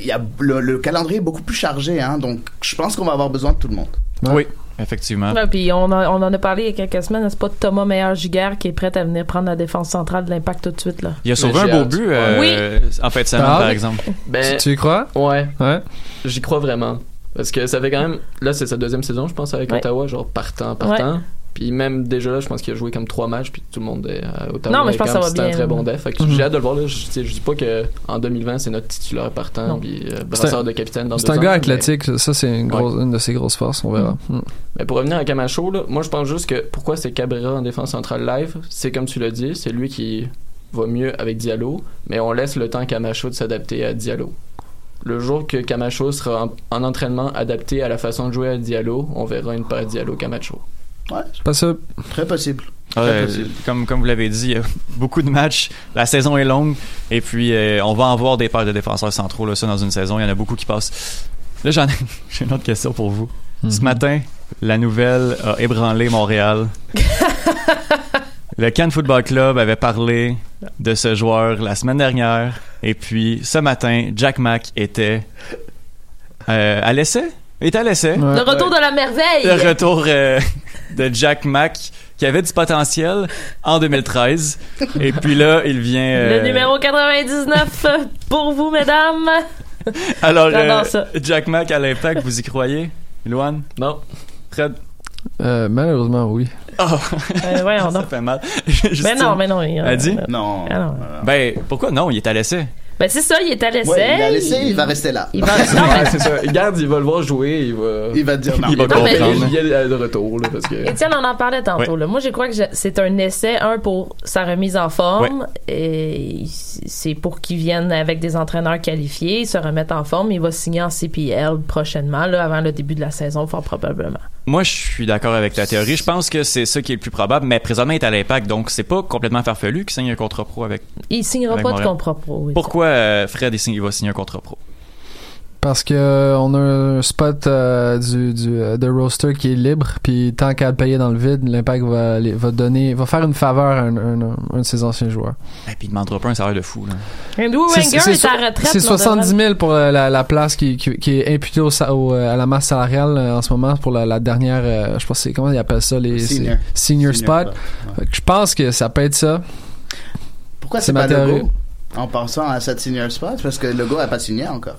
il y a le, le calendrier est beaucoup plus chargé. Hein. Donc je pense qu'on va avoir besoin de tout le monde. Oui, effectivement. Ouais, puis on, a- on en a parlé il y a quelques semaines. C'est pas Thomas Meyer-Giguère qui est prêt à venir prendre la défense centrale de l'impact tout de suite. Là. Il a sauvé un beau but euh, en fin de semaine, par oui. exemple. Ben, Tu y crois? ouais, Ouais. j'y crois vraiment. Parce que ça fait quand même. Là, c'est sa deuxième saison, je pense, avec Ouais. Ottawa, genre partant, partant. Puis même déjà là, je pense qu'il a joué comme trois matchs, puis tout le monde est à Ottawa. Non, mais je pense que ça va C'était un bien. très bon def. Fait que Mhm. j'ai hâte de le voir. Là. Je, je dis pas que en 2020, c'est notre titulaire partant, Non. puis euh, C'est brasseur un- de capitaine dans C'est un ans, gars mais- athlétique, ça c'est une, de ses grosses forces, on verra. Mm. Mais pour revenir à Camacho, là, moi je pense juste que pourquoi c'est Cabrera en défense centrale live, c'est comme tu l'as dit, c'est lui qui va mieux avec Diallo, mais on laisse le temps à Camacho de s'adapter à Diallo. Le jour que Camacho sera en, en entraînement adapté à la façon de jouer à Diallo, on verra une paire Diallo-Camacho. Ouais, Pas ça. très possible. Euh, possible. comme, comme vous l'avez dit, il y a beaucoup de matchs. La saison est longue. Et puis, euh, on va en voir des paires de défenseurs centraux, là, ça, dans une saison. Il y en a beaucoup qui passent. Là, j'en ai, j'ai une autre question pour vous. Ce matin, la nouvelle a ébranlé Montréal. Le Cannes Football Club avait parlé de ce joueur la semaine dernière. Et puis, ce matin, Jack Mack était euh, à l'essai? Il était à l'essai. Le retour de la merveille. Le retour euh, de Jack Mack qui avait du potentiel en 2013. Et puis là, il vient. euh, Le numéro 99 pour vous, mesdames. Alors, euh. Jack Mack à l'impact, vous y croyez? Luan? Non. Fred? Euh, malheureusement, oui. Oh! Euh, ça fait mal. Mais non, mais non. il- Elle dit? Non. Ah non. Ben, pourquoi non? Il est à l'essai. Ben c'est ça, il est à l'essai. Ouais, il a laissé, il va rester là. Il va. Non, mais c'est ça. Garde, il va le voir jouer, il va. Il va te dire non. Il va Non, mais- comprendre. Il y a de retour, là, parce que. Étienne, on en parlait tantôt. Là. Moi, je crois que je- c'est un essai, un, pour sa remise en forme. Et c'est pour qu'il vienne avec des entraîneurs qualifiés, se remettre en forme. Il va signer en CPL prochainement, là, avant le début de la saison, fort probablement. Moi, je suis d'accord avec ta théorie. Je pense que c'est ça qui est le plus probable, mais présentement, il est à l'impact, donc c'est pas complètement farfelu qu'il signe un contrat pro avec. Il signera Avec pas de contrat pro. oui. Pourquoi euh, Fred il va signer un contrat pro? Parce que euh, on a un spot euh, du, du de roster qui est libre, puis tant qu'à le payer dans le vide, l'impact va, aller- va donner, va faire une faveur à un, un- un de ses anciens joueurs. Et puis il demandera pas un salaire de fou. Là. Andrew C'est- Wenger c'est est, so- à la retraite. C'est mais on 70 devrait- 000 pour la, la place qui, qui, qui est imputée au, à la masse salariale en ce moment pour la, la dernière, euh, je pense que c'est comment ils appellent ça les Senior. senior Senior spot. Je pense que ça peut être ça. Pourquoi C'est pas en pensant à cette senior spot Parce que Legault n'a pas signé encore.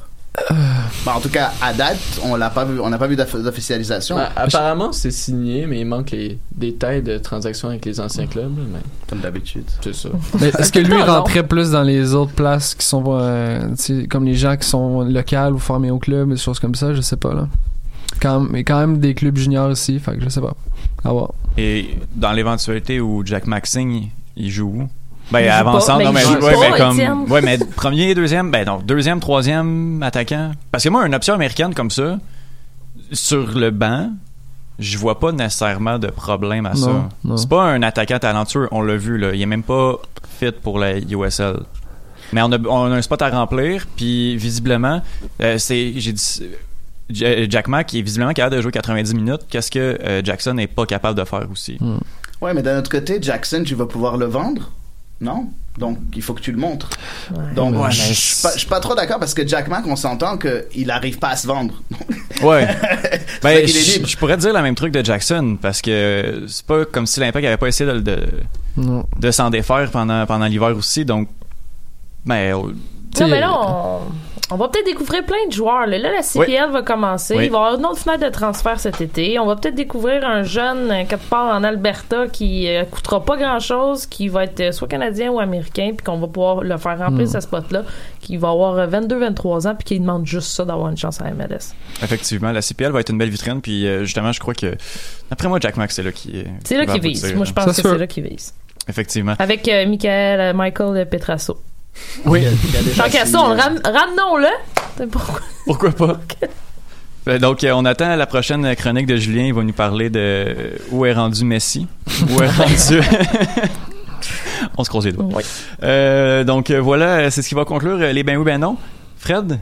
Bah, en tout cas, à date, on l'a pas vu, on n'a pas vu d'officialisation. Ben, apparemment, c'est signé, mais il manque les détails de transactions avec les anciens clubs. Mais Comme d'habitude. c'est ça. Mais est-ce que lui Non, non. rentrait plus dans les autres places qui sont euh, comme les gens qui sont locales ou formés au club, des choses comme ça, je sais pas là. Quand, mais quand même des clubs juniors ici, fait que je sais pas. À voir. Et dans l'éventualité où Jack signe, il joue où? Ben, avançant, non, mais ouais, pas, mais comme, Étienne. ouais, mais premier, deuxième, ben, non, deuxième, troisième attaquant. Parce que moi, une option américaine comme ça, sur le banc, je vois pas nécessairement de problème à ça. C'est pas un attaquant talentueux, on l'a vu, là. Il est même pas fit pour la USL. Mais on a, on a un spot à remplir, puis visiblement, euh, c'est, j'ai dit, J- Jack Mack est visiblement capable de jouer 90 minutes. Qu'est-ce que euh, Jackson n'est pas capable de faire aussi? Ouais, mais d'un autre côté, Jackson, tu vas pouvoir le vendre Non? Donc, il faut que tu le montres. Donc, Ouais, je mais je suis pas, trop d'accord parce que Jack Mack, on s'entend qu'il n'arrive pas à se vendre. Ouais. Ben, je, pourrais dire la même truc de Jackson parce que c'est pas comme si l'Impact avait pas essayé de, de, s'en défaire pendant, pendant l'hiver aussi. Donc, ben, Non, mais là, on, on va peut-être découvrir plein de joueurs. Là, Là, la CPL va commencer. Oui. Il va y avoir une autre fenêtre de transfert cet été. On va peut-être découvrir un jeune euh, quelque part en Alberta qui euh, coûtera pas grand-chose, qui va être euh, soit canadien ou américain, puis qu'on va pouvoir le faire remplir Hmm. ce spot-là, qui va avoir euh, 22-23 ans, puis qui demande juste ça d'avoir une chance à la MLS. effectivement, la CPL va être une belle vitrine. Puis euh, justement, je crois que, d'après moi, Jack Mack, c'est là qui C'est là aboutir, vise. Moi, je pense que c'est là qu'il vise. Effectivement. Avec euh, Michael, Michael Petrasso. Oui. Tant qu'à ça, on le ram- ramenons-le. Pourquoi? Pourquoi pas? Ben, Donc, euh, on attend la prochaine chronique de Julien. Il va nous parler de où est rendu Messi. Où est rendu. on se croise les doigts. Oui. Euh, donc, euh, voilà, c'est ce qui va conclure les ben oui, ben non. Fred,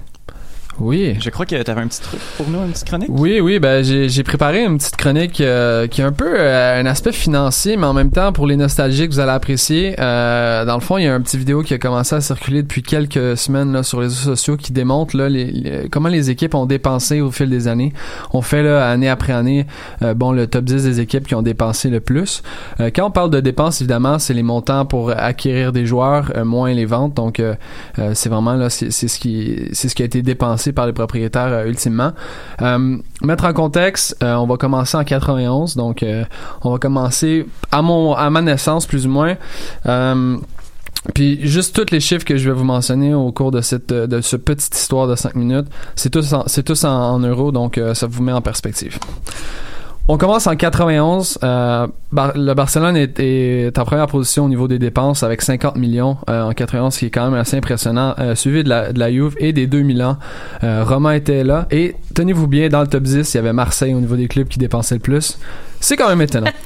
Oui. je crois que tu avais un petit truc pour nous, une petite chronique? Oui, oui, ben j'ai j'ai préparé une petite chronique euh, qui a un peu euh, un aspect financier, mais en même temps pour les nostalgiques, vous allez apprécier. Euh, dans le fond, il y a un petit vidéo qui a commencé à circuler depuis quelques semaines là, sur les réseaux sociaux qui démontre là, les, les- comment les équipes ont dépensé au fil des années. On fait là, année après année, euh, bon le top 10 des équipes qui ont dépensé le plus. Euh, quand on parle de dépenses, évidemment, c'est les montants pour acquérir des joueurs, euh, moins les ventes. Donc c'est vraiment là, c'est c'est ce qui c'est ce qui a été dépensé par les propriétaires euh, ultimement. Euh, mettre en contexte, euh, on va commencer en 91, donc on va commencer à mon à ma naissance plus ou moins. Puis juste tous les chiffres que je vais vous mentionner au cours de cette de ce petite histoire de 5 minutes, c'est tous c'est tous en, euros, donc ça vous met en perspective. On commence en 91. Euh, le Barcelone est, en première position au niveau des dépenses avec 50 millions euh, en 91, ce qui est quand même assez impressionnant, euh, suivi de la, de Juve et des deux Milan. Euh, Roma était là. Et tenez-vous bien, dans le top 10, il y avait Marseille au niveau des clubs qui dépensaient le plus. C'est quand même étonnant.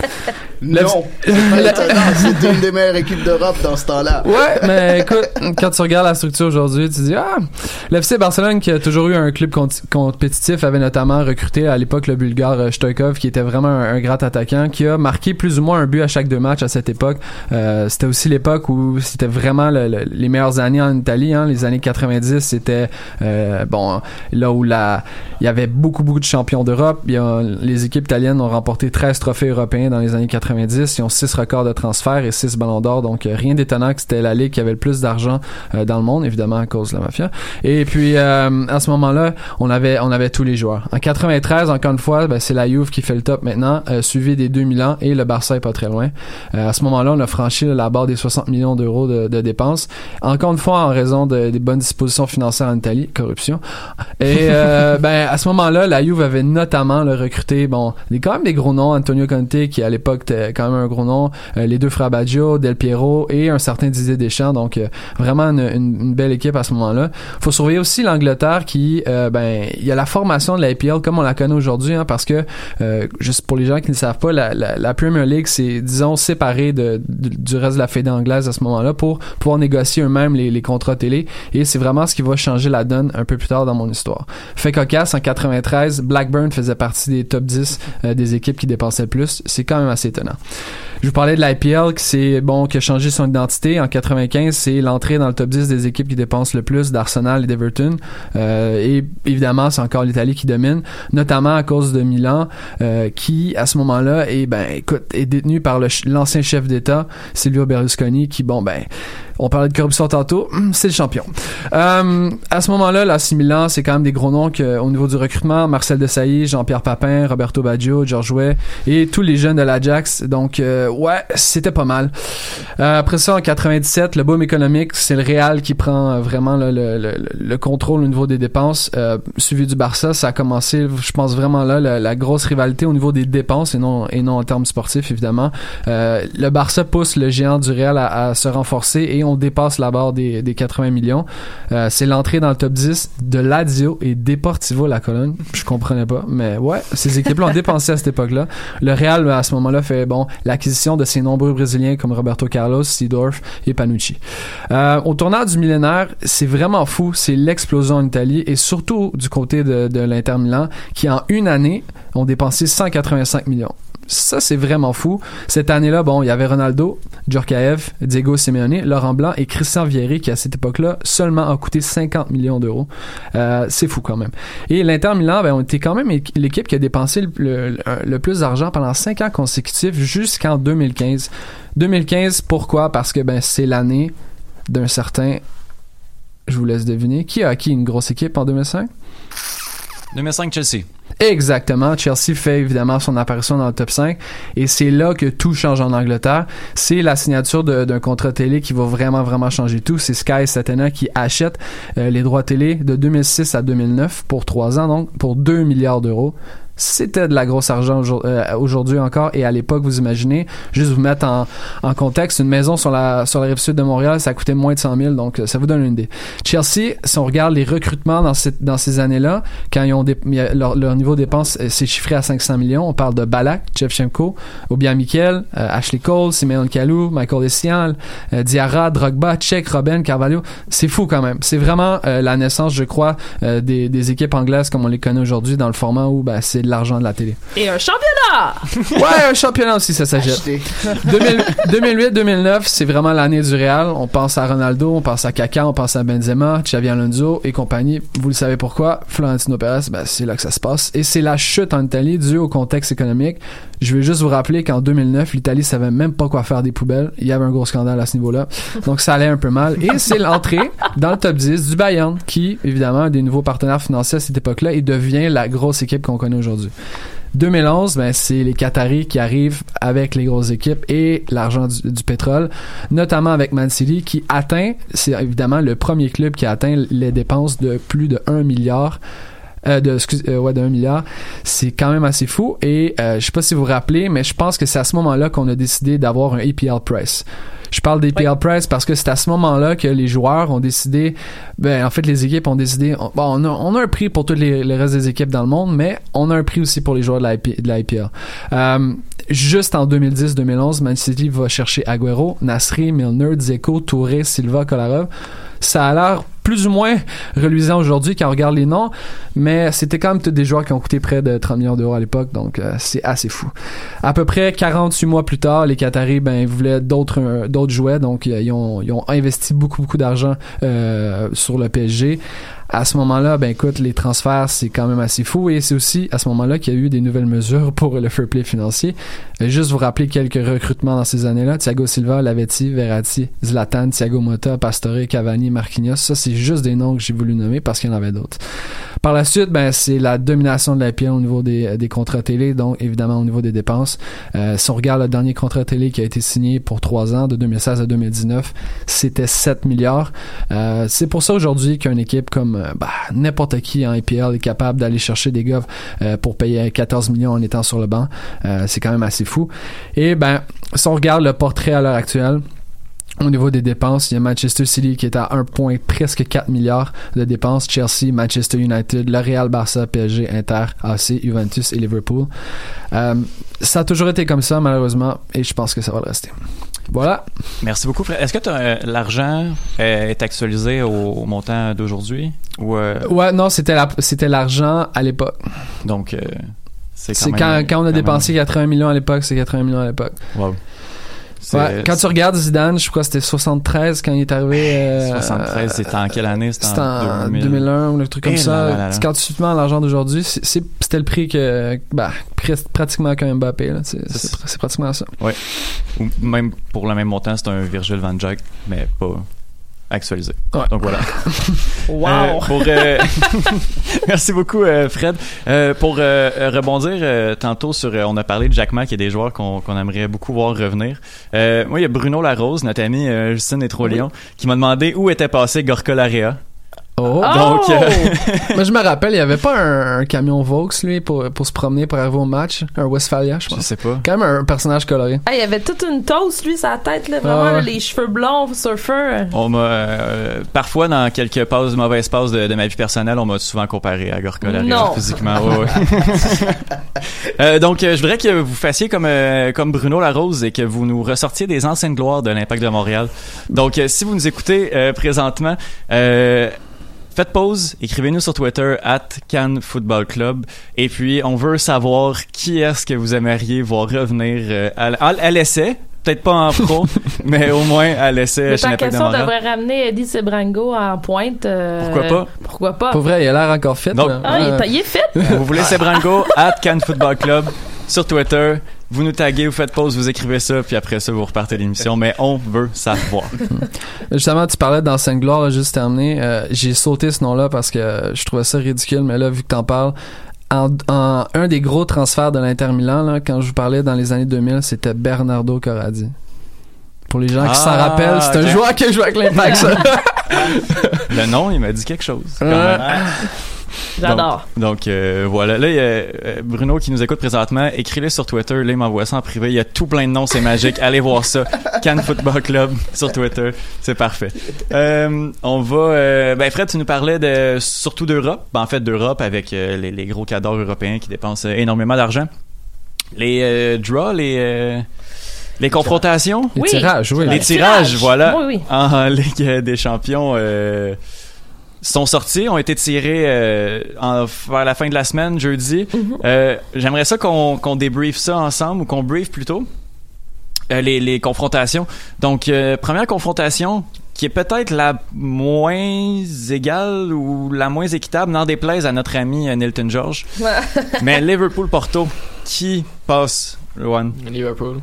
Non, c'est une des meilleures équipes d'Europe dans ce temps-là. Ouais, mais écoute, quand tu regardes la structure aujourd'hui, tu dis ah, l'FC Barcelone qui a toujours eu un club compétitif avait notamment recruté à l'époque le Bulgare euh, Stoïkov qui était vraiment un, un grand attaquant qui a marqué plus ou moins un but à chaque deux matchs à cette époque. Euh, c'était aussi l'époque où c'était vraiment le- le- les meilleures années en Italie, hein, les années 90, c'était euh, bon là où la il y avait beaucoup beaucoup de champions d'Europe. Les équipes italiennes ont remporté 13 trophées européens dans les années 90. Ils ont 6 records de transfert et 6 ballons d'or. Donc euh, rien d'étonnant que c'était la ligue qui avait le plus d'argent euh, dans le monde, évidemment à cause de la mafia. Et puis euh, à ce moment-là, on avait on avait tous les joueurs. En 93, encore une fois, ben, c'est la Juve qui fait le top maintenant, suivi des 2000 ans et le Barça est pas très loin. À ce moment-là, on a franchi la barre des 60 millions d'euros de, de dépenses. Encore une fois, en raison de- des bonnes dispositions financières en Italie, corruption. Et ben à ce moment-là, la Juve avait notamment là, recruté bon, des quand même des gros noms, Antonio Conte qui à l'époque était quand même un gros nom, euh, les deux frères Baggio, Del Piero et un certain Didier Deschamps. Donc euh, vraiment une, belle équipe à ce moment-là. Faut surveiller aussi l'Angleterre qui euh, ben il y a la formation de la APL comme on la connaît aujourd'hui hein, parce que juste pour les gens qui ne savent pas, la, la, Premier League c'est disons séparé de, du reste de la fédé anglaise à ce moment-là pour pouvoir négocier eux-mêmes les, contrats télé et c'est vraiment ce qui va changer la donne un peu plus tard dans mon histoire. Fait cocasse en 93, Blackburn faisait partie des top 10 euh, des équipes qui plus. C'est quand même assez étonnant. Je vous parlais de l'IPL qui c'est bon qui a changé son identité en 95, c'est l'entrée dans le top 10 des équipes qui dépensent le plus d'Arsenal et d'Everton. Euh, et évidemment, c'est encore l'Italie qui domine, notamment à cause de Milan euh, qui à ce moment-là est ben écoute est détenu par l'ancien chef d'État Silvio Berlusconi qui bon ben on parlait de corruption tantôt, c'est le champion. Euh, à ce moment-là, la Milan, c'est quand même des gros noms que, au niveau du recrutement, Marcel Desailly, Jean-Pierre Papin, Roberto Baggio, George Way et tous les jeunes de l'Ajax. Donc euh, ouais, c'était pas mal. Euh, après ça, en 97, le boom économique, c'est le Real qui prend vraiment le, le, le, le contrôle au niveau des dépenses, suivi du Barça. Ça a commencé, je pense vraiment là, la, grosse rivalité au niveau des dépenses et non en termes sportifs évidemment. Le Barça pousse le géant du Real à, à se renforcer et on dépasse la barre des, des 80 millions. Euh, c'est l'entrée dans le top 10 de Lazio et Deportivo La Cologne. Je comprenais pas, mais ouais, ces équipes-là ont dépensé à cette époque-là. Le Real à ce moment-là fait bon l'acquisition de ces nombreux Brésiliens comme Roberto Carlos, Seedorf et Panucci. Euh, au tournant du millénaire, c'est vraiment fou, c'est l'explosion en Italie et surtout du côté de l'Inter Milan qui en une année ont dépensé 185 millions. Ça, c'est vraiment fou. Cette année-là, bon, il y avait Ronaldo, Djorkaeff, Diego Simeone, Laurent Blanc et Christian Vieri qui, à cette époque-là, seulement a coûté 50 millions d'euros. Euh, c'est fou quand même. Et l'Inter Milan, ben, on était quand même l'équipe qui a dépensé le plus d'argent pendant 5 ans consécutifs jusqu'en 2015. 2015, pourquoi? Parce que, ben, c'est l'année d'un certain, je vous laisse deviner, qui a acquis une grosse équipe en 2005? 2005 Chelsea. Exactement. Chelsea fait évidemment son apparition dans le top 5 et c'est là que tout change en Angleterre. C'est la signature d'un contrat télé qui va vraiment vraiment changer tout. C'est Sky Satana qui achète euh, les droits télé de 2006 à 2009 pour 3 ans donc pour 2 milliards d'euros. C'était de la grosse argent euh, aujourd'hui encore et à l'époque vous imaginez. Juste vous mettre en, contexte une maison sur la sur la rive sud de Montréal ça coûtait moins de 100 000 donc euh, ça vous donne une idée. Chelsea si on regarde les recrutements dans cette dans ces années-là quand ils ont leur, niveau de dépenses euh, c'est chiffré à 500 millions. On parle de Balak, Shevchenko, Obiang Mikel, euh, Ashley Cole, Simeon Kalou, Michael Essien, euh, Diarra, Drogba, Check, Robben, Carvalho. C'est fou quand même. C'est vraiment la naissance je crois des, des équipes anglaises comme on les connaît aujourd'hui dans le format où ben, c'est l'argent de la télé Et un championnat! Ouais, un championnat aussi, ça s'achète. 2008-2009, c'est vraiment l'année du Real. On pense à Ronaldo, on pense à Kaka, on pense à Benzema, Xavi Alonso et compagnie. Vous le savez pourquoi? Florentino Perez, ben, c'est là que ça se passe. Et c'est la chute en Italie due au contexte économique. Je vais juste vous rappeler qu'en 2009, l'Italie savait même pas quoi faire des poubelles. Il y avait un gros scandale à ce niveau-là. Donc ça allait un peu mal. Et c'est l'entrée dans le top 10 du Bayern, qui, évidemment, a des nouveaux partenaires financiers à cette époque-là et devient la grosse équipe qu'on connaît aujourd'hui. 2011, ben, c'est les Qataris qui arrivent avec les grosses équipes et l'argent du, du pétrole, notamment avec Man City qui atteint, c'est évidemment le premier club qui a atteint les dépenses de plus de 1 milliard euh, de, excuse, euh, ouais, de 1 milliard. C'est quand même assez fou. Et euh, je sais pas si vous vous rappelez, mais je pense que c'est à ce moment-là qu'on a décidé d'avoir un APL price. Je parle d'APL price parce que c'est à ce moment-là que les joueurs ont décidé, ben en fait les équipes ont décidé, on, bon, on, a, on a un prix pour tous les, le reste des équipes dans le monde, mais on a un prix aussi pour les joueurs de la, IP de la IPL. Euh, juste en 2010-2011, Man City va chercher Aguero, Nasri, Milner, Dzeko, Touré, Silva, Kolarov. Ça a l'air plus ou moins reluisant aujourd'hui quand on regarde les noms, mais c'était quand même des joueurs qui ont coûté près de 30 millions d'euros à l'époque, donc euh, c'est assez fou. À peu près 48 mois plus tard, les Qataris ben voulaient d'autres euh, jouets, donc euh, ils, ont, ils ont investi beaucoup beaucoup d'argent sur le PSG. À ce moment-là, ben écoute, les transferts, c'est quand même assez fou et c'est aussi à ce moment-là qu'il y a eu des nouvelles mesures pour le fair play financier. Euh, juste vous rappeler quelques recrutements dans ces années-là. Thiago Silva, Lavetti, Verratti, Zlatan, Thiago Motta, Pastore, Cavani, Marquinhos. Ça, c'est juste des noms que j'ai voulu nommer parce qu'il y en avait d'autres. Par la suite, ben, c'est la domination de la PL au niveau des, des contrats télé, donc évidemment au niveau des dépenses. Euh, si on regarde le dernier contrat télé qui a été signé pour trois ans, de 2016 à 2019, c'était 7 milliards. Euh, c'est pour ça aujourd'hui qu'une équipe comme euh, bah, n'importe qui en IPL est capable d'aller chercher des gars euh, pour payer 14 millions en étant sur le banc. Euh, c'est quand même assez fou. Et ben, si on regarde le portrait à l'heure actuelle, au niveau des dépenses, il y a Manchester City qui est à 1 point presque 4 milliards de dépenses, Chelsea, Manchester United, le Real, Barça, PSG, Inter, AC, Juventus et Liverpool. Euh, ça a toujours été comme ça malheureusement et je pense que ça va le rester. Voilà. Merci beaucoup. Fred. Est-ce que euh, l'argent euh, est actualisé au, au montant d'aujourd'hui? Ou euh, Ouais, non, c'était la, c'était l'argent à l'époque. donc c'est quand C'est même- quand, quand on a quand dépensé 80 millions à l'époque, c'est 80 millions à l'époque. Wow. Ouais, quand tu regardes Zidane, je crois que c'était 73 quand il est arrivé. euh, 73, c'était en quelle année? C'était en 2000. 2001 ou un truc comme Eh ça. là là là là. Quand tu te mets l'argent d'aujourd'hui, c'était le prix que, bah, pratiquement qu'un Mbappé. c'est pratiquement ça. Ouais. Ou même pour le même montant, c'est un Virgil van Dijk, mais pas actualisé. Ouais. Donc voilà. Wow! Euh, pour, euh, Merci beaucoup, euh, Fred. Euh, pour rebondir euh, tantôt sur, euh, on a parlé de Jack Mack et des joueurs qu'on qu'on aimerait beaucoup voir revenir. Euh, moi, il y a Bruno Larose, notre ami euh, Justine Etrolion, qui m'a demandé où était passé Gorka Larea. Oh! Donc, euh, Moi, je me rappelle, il y avait pas un, un camion Vaux, lui, pour, pour se promener pour arriver au match? Un Westphalia, je pense. Je sais pas. Quand même un personnage coloré. Ah, il y avait toute une toast, lui, sa tête, là, vraiment, Ah là, les cheveux blonds, surfeur. On m'a euh, parfois dans quelques pauses, mauvaises pauses de, de ma vie personnelle, on m'a souvent comparé à Non. physiquement. Euh, donc, euh, je voudrais que vous fassiez comme euh, comme Bruno Larose et que vous nous ressortiez des anciennes gloires de l'Impact de Montréal. Donc, euh, si vous nous écoutez euh, présentement. Euh, Faites pause, écrivez-nous sur Twitter at Cannes Football Club et puis on veut savoir qui est-ce que vous aimeriez voir revenir euh, à, à, à l'essai, peut-être pas en pro, mais au moins à l'essai chez tant l'Impact qu'à de ça, on Montréal. devrait ramener Eddie Sebrango en pointe. euh, Pourquoi pas? Pourquoi pas? Pour vrai, il a l'air encore fit. Ah, il est, il est fit? Vous voulez Sebrango, at Cannes Football Club sur Twitter. Vous nous taguez, vous faites pause, vous écrivez ça, puis après ça, vous repartez l'émission. Mais on veut savoir. Justement, tu parlais d'ancienne gloire, juste terminé. Euh, J'ai sauté ce nom-là parce que je trouvais ça ridicule, mais là, vu que t'en parles, en, en- un des gros transferts de l'Inter Milan, là, quand je vous parlais dans les années 2000, c'était Bernardo Corradi. Pour les gens qui s'en Ah, rappellent, c'est un joueur qui a joué avec l'Impact. Le nom, il m'a dit quelque chose. quand même. J'adore. Donc, donc, euh, voilà. Là, il y a euh, Bruno qui nous écoute présentement. Écris-le sur Twitter. Là, il m'envoie ça en privé. Il y a tout plein de noms. C'est magique. Allez voir ça. Cannes Football Club sur Twitter. C'est parfait. Euh, on va... euh, ben, Fred, tu nous parlais de surtout d'Europe. Ben, en fait, d'Europe avec euh, les, les gros cadors européens qui dépensent euh, énormément d'argent. Les euh, draws, les... euh, les confrontations? Les Oui. tirages, oui. Les Les tirages, tirages. voilà. Oui, oui. En Ligue des champions, euh, sont sortis, ont été tirés euh, en, vers la fin de la semaine, jeudi. Euh, J'aimerais ça qu'on qu'on débrief ça ensemble ou qu'on brief plutôt euh, les, les confrontations. Donc, euh, première confrontation qui est peut-être la moins égale ou la moins équitable, n'en déplaise à notre ami Nilton George. Mais Liverpool-Porto, qui passe, Luan? Liverpool.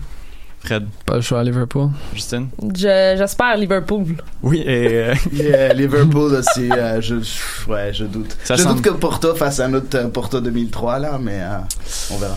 Fred? Pas le choix à Liverpool. Justine? Je- J'espère Liverpool. Oui, et... euh, Yeah, Liverpool aussi, euh, je, je- ouais, je doute. Ça je semble- doute que Porto fasse un autre euh, Porto 2003 là, mais euh, on verra.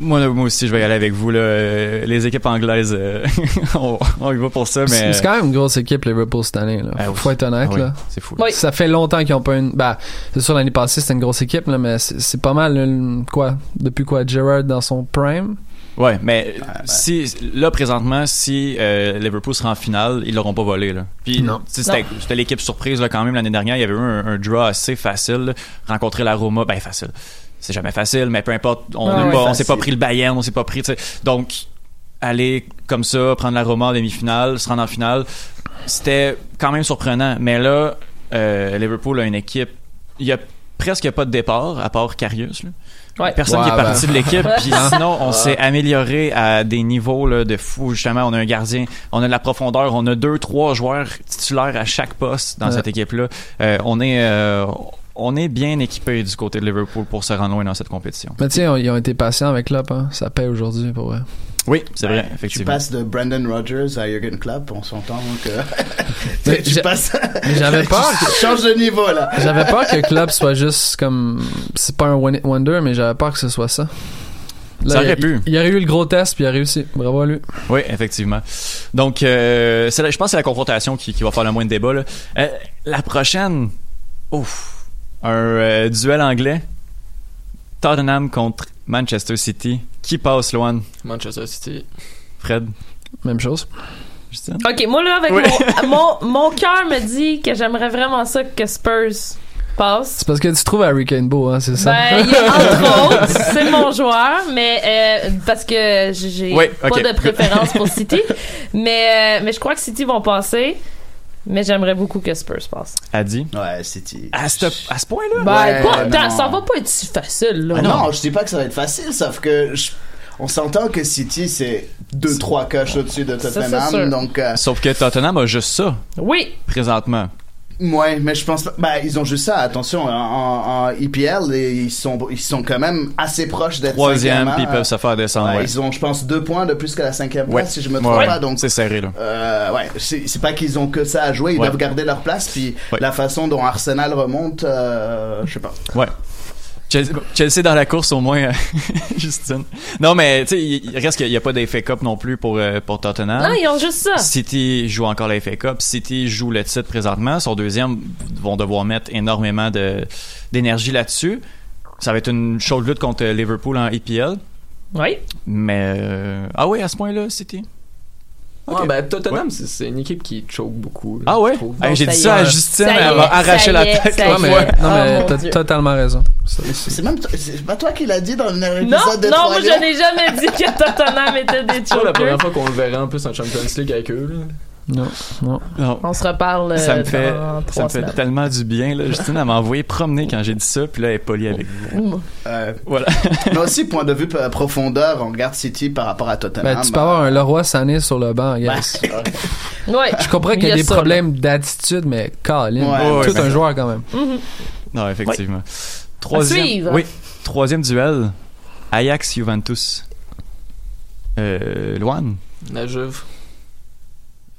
Moi, là, moi aussi, je vais y aller avec vous. Là. Euh, Les équipes anglaises, euh, on, on y va pour ça, C'est mais... c'est quand même une grosse équipe, Liverpool, cette année. Là. Ah Faut, oui. faut être honnête. Ah oui, là. c'est fou. Oui. Ça fait longtemps qu'ils ont pas une. Bah, c'est sûr, l'année passée, c'était une grosse équipe, là, mais c'est c'est pas mal, quoi, depuis quoi, Gerrard dans son prime. Ouais, mais si là présentement, si euh, Liverpool sera en finale, ils l'auront pas volé là. Puis c'était l'équipe surprise là quand même l'année dernière. Il y avait eu un, un draw assez facile. là. Rencontrer la Roma, ben facile. C'est jamais facile, mais peu importe. On Ah n'est oui. pas- on s'est pas pris le Bayern, on s'est pas pris. tu sais. Donc aller comme ça, prendre la Roma en demi-finale, se rendre en finale, c'était quand même surprenant. Mais là, euh, Liverpool a une équipe. Il y a presque pas de départ à part Karius. Là. Ouais. Personne qui est parti ben. de l'équipe. Puis sinon, on s'est amélioré à des niveaux là, de fou. Justement, on a un gardien, on a de la profondeur, on a deux, trois joueurs titulaires à chaque poste dans Ouais. cette équipe-là. Euh, on est euh, on est bien équipé du côté de Liverpool pour se rendre loin dans cette compétition. Mais tiens, ils ont été patients avec Klopp, hein. Ça paye aujourd'hui, pour vrai. Oui, c'est vrai, Tu effectivement. passes de Brandon Rogers à Jürgen Klopp, on s'entend que Mais tu j'ai- passes. mais j'avais peur Tu changes de niveau là. J'avais peur que Klopp soit juste comme. C'est pas un one hit wonder, mais j'avais peur que ce soit ça. Là, Ça aurait il, pu. Il, il aurait eu le gros test, puis il a réussi. Bravo à lui. Oui, effectivement. Donc, euh, la- je pense que c'est la confrontation qui, qui va faire le moins de débat. là. Euh, la prochaine, ouf, un euh, duel anglais. Tottenham contre Manchester City. Qui passe, Loan? Manchester City. Fred? Même chose. Justine? Ok, moi là, avec Oui. mon, mon, mon cœur me dit que j'aimerais vraiment ça que Spurs passe. C'est parce que tu trouves Harry Kane beau, hein, c'est ça? Ben, il y a, entre autres, c'est mon joueur, mais euh, parce que j'ai pas de préférence pour City, mais euh, mais je crois que City vont passer, mais j'aimerais beaucoup que Spurs passe. A dit? Ouais, City. À ce, à ce point-là? Ben, Ouais, pas non. tant, ça va pas être si facile là. Ah non, je dis pas que ça va être facile, sauf que je- on s'entend que City c'est deux trois coches au-dessus de. Tottenham, donc euh, Sauf que Tottenham a juste ça, Oui, présentement. Ouais, mais je pense pas. Bah, ils ont juste ça. Attention, en, en, EPL, et ils sont ils sont quand même assez proches d'être Troisième, puis ils hein. peuvent se faire descendre. Ouais, ouais. Ils ont, je pense, deux points de plus que la cinquième Ouais. place, si je me trompe pas. Donc, c'est serré, là. euh, ouais, c'est c'est pas qu'ils ont que ça à jouer, ils doivent garder leur place. Puis la façon dont Arsenal remonte, euh, je sais pas. Ouais. Chelsea, Chelsea dans la course au moins, euh, Justine. Non, mais tu sais, il reste qu'il n'y a pas d'FA Cup non plus pour, euh, pour Tottenham. non, ils ont juste ça. City joue encore FA Cup. City joue le titre présentement. Son deuxième vont devoir mettre énormément de d'énergie là-dessus. Ça va être une chaude lutte contre Liverpool en EPL. Oui. Mais euh, ah oui, à ce point-là, City. Ouais, ben, Tottenham, c'est- c'est une équipe qui choke beaucoup. là, Ah ouais? Hey, J'ai dit ça à. Justine, Ça elle va arracher la est, tête. mais, non, Oh, mais t'as totalement raison. C'est- C'est même, c'est pas toi qui l'as dit dans l'épisode Non, de non, Trois moi je n'ai jamais dit que Tottenham était des C'est pas la chokers. première fois qu'on le verra en plus en Champions League avec eux. Là. Non, non. Non. On se reparle euh, Ça me fait, dans ça me fait semaines. tellement du bien. Là. Justine, elle m'a envoyé promener quand j'ai dit ça, puis là, elle est polie avec vous. Euh, Voilà. mais aussi, point de vue profondeur, on regarde City par rapport à Tottenham. Ben, tu peux avoir un Leroy Sané sur le banc, guys. Ouais. Je comprends qu'il y a, des ça, problèmes d'attitude, mais Colin, Ouais, tout ouais, un ben- joueur quand même. Mhm. Non, effectivement. À Troisième, suivre. oui, troisième duel. Ajax-Juventus. Euh, Loan, La Juve.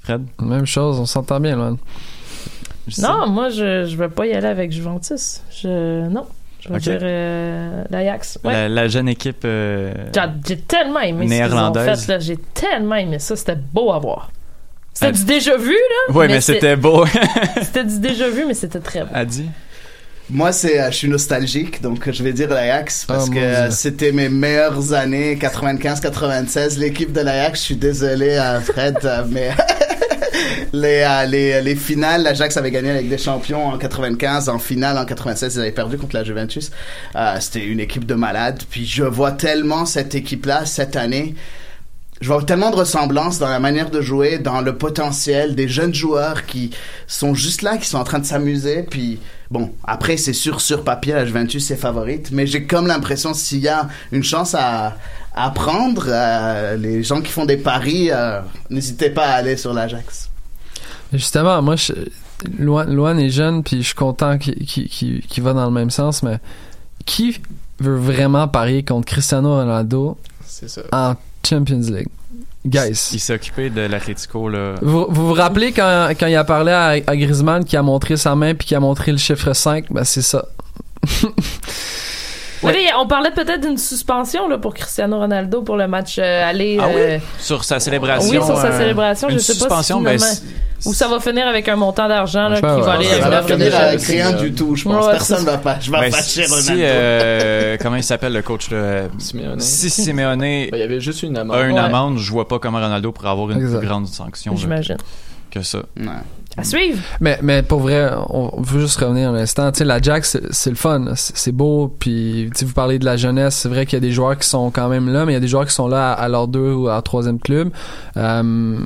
Fred? Même chose, on s'entend bien, là. Justine? Non, moi je je vais pas y aller avec Juventus. Je non, je vais dire euh, l'Ajax. Ouais. La, la jeune équipe. euh, J'ai- tellement aimé ce qu'ils ont Néerlandaise. j'ai tellement aimé ça, c'était beau à voir. C'était du déjà vu là. Ouais, mais, c'était beau. C'était du déjà vu mais c'était très beau. A dit? Moi, c'est, euh, je suis nostalgique, donc je vais dire l'Ajax parce Oh, que euh, c'était mes meilleures années, 95-96. L'équipe de l'Ajax, je suis désolé, euh, Fred, mais les, euh, les, les finales, l'Ajax avait gagné avec des champions en 95, en finale en 96, ils avaient perdu contre la Juventus. Euh, c'était une équipe de malades. Puis je vois tellement cette équipe-là cette année. Je vois tellement de ressemblances dans la manière de jouer, dans le potentiel des jeunes joueurs qui sont juste là, qui sont en train de s'amuser. Puis bon, après c'est sûr sur papier la Juventus est favorite, mais j'ai comme l'impression s'il y a une chance à, prendre, euh, les gens qui font des paris, euh, n'hésitez pas à aller sur l'Ajax. Justement, moi, je, Luan, Luan est jeune, puis je suis content qu'il qu'il- qu'il- qu'il va dans le même sens, mais qui veut vraiment parier contre Cristiano Ronaldo C'est ça. en Champions League? Guys. Il s'est occupé de l'Atletico, là. Vous, vous vous rappelez quand, quand il a parlé à, à Griezmann qui a montré sa main puis qui a montré le chiffre 5? Ben, c'est ça. Là, on parlait peut-être d'une suspension là, pour Cristiano Ronaldo pour le match euh, aller. Ah euh, oui? Sur sa célébration. Oui, sur sa euh, célébration. une Je sais pas si ben, finalement- c'est- ou ça va finir avec un montant d'argent qui va ouais. aller Ça à va finir avec rien du tout, je pense. Ouais, Personne va pas, je vais Ben, fâcher si, Ronaldo. euh, comment il s'appelle le coach là? Simeone. Si Simeone Ben, il y avait juste une amende. a une Ouais. amende, je vois pas comment Ronaldo pourrait avoir une Exact. plus grande sanction J'imagine. que ça. À suivre. Mais, mais pour vrai, on, veut juste revenir un instant. Tu sais, la Jack, c'est le fun. C'est beau. Puis, tu vous parlez de la jeunesse. C'est vrai qu'il y a des joueurs qui sont quand même là, mais il y a des joueurs qui sont là à, à leur deux ou à leur troisième club. Euh,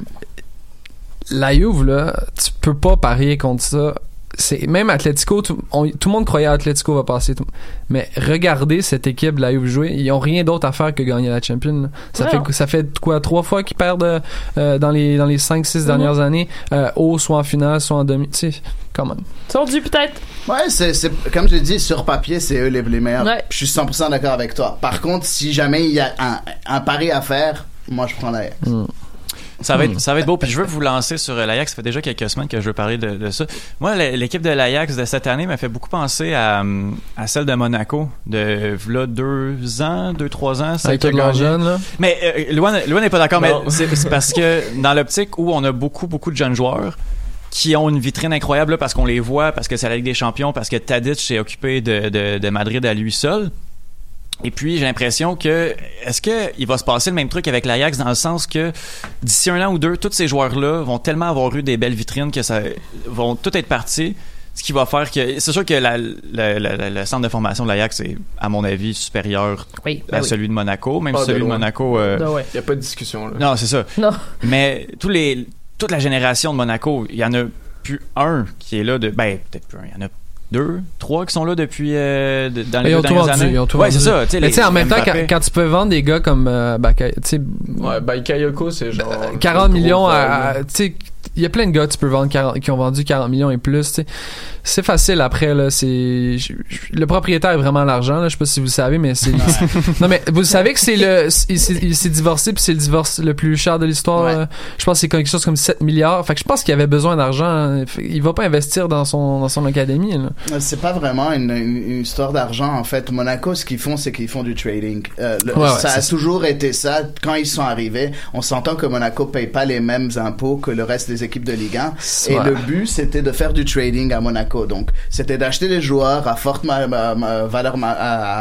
la Juve, là, tu peux pas parier contre ça. C'est même Atletico, tout, on- tout le monde croyait Atletico va passer. tout- mais regardez cette équipe de la Juve jouer, ils ont rien d'autre à faire que gagner la Champions. là. Ça Non. fait ça fait quoi trois fois qu'ils perdent euh, dans les dans les 5 6 dernières années euh, haut soit en finale, soit en demi, tu sais, quand même. Peut-être. Ouais, c'est, c'est, comme je l'ai dit, sur papier, c'est eux les, les meilleurs. Ouais. Je suis 100% d'accord avec toi. Par contre, si jamais il y a un, un pari à faire, moi je prends l'Ajax. Ça va, Hmm. être, ça va être beau. Puis je veux vous lancer sur euh, l'Ajax. Ça fait déjà quelques semaines que je veux parler de, de ça. Moi, l'équipe de l'Ajax de cette année m'a fait beaucoup penser à, hum, à celle de Monaco de là, deux ans, deux, trois ans. Avec tout jeune, là. Mais euh, Loin n'est pas d'accord, mais c'est parce que dans l'optique où on a beaucoup, beaucoup de jeunes joueurs qui ont une vitrine incroyable là, parce qu'on les voit, parce que c'est la Ligue des Champions, parce que Tadic s'est occupé de, de, de Madrid à lui seul. Et puis j'ai l'impression que est-ce que il va se passer le même truc avec l'Ajax dans le sens que d'ici un an ou deux, tous ces joueurs-là vont tellement avoir eu des belles vitrines que ça vont tout être partis. Ce qui va faire que c'est sûr que la, la- la- la- le centre de formation de l'Ajax est à mon avis supérieur Oui, à ben oui. celui de Monaco, même Pas si de celui de. Monaco. euh, ouais. Il n'y a pas de discussion. Là. non, c'est ça. Non. Mais tous les, toute la génération de Monaco, il y en a plus un qui est là de. Ben, peut-être plus un. Il y en a deux, trois qui sont là depuis. euh, dans les Ils deux ont tout dernières vendu, années. ils ont tout ouais, c'est ça. Mais les- tu sais, en même temps, quand, tu peux vendre des gars comme, euh, Baka- tu sais, Ouais, Bakayoko, c'est genre. 40 le gros millions à- tu sais il y a plein de gars tu peux vendre 40 qui ont vendu 40 millions et plus tu sais. c'est facile après là c'est le propriétaire est vraiment l'argent là je sais pas si vous le savez mais c'est non mais vous savez que c'est le il s'est- divorcé puis c'est le divorce le plus cher de l'histoire Ouais. là. je pense que c'est quelque chose comme 7 milliards fait que je pense qu'il avait besoin d'argent hein. Il va pas investir dans son dans son académie là. Euh, C'est pas vraiment une, une- une histoire d'argent en fait. Monaco, ce qu'ils font, c'est qu'ils font du trading. Euh, le- Ouais, ouais, ça a toujours été ça. Quand ils sont arrivés, on s'entend que Monaco paye pas les mêmes impôts que le reste des équipes de Ligue 1. Et le but, c'était de faire du trading à Monaco. Donc, c'était d'acheter des joueurs à forte ma- ma- ma- valeur, ma-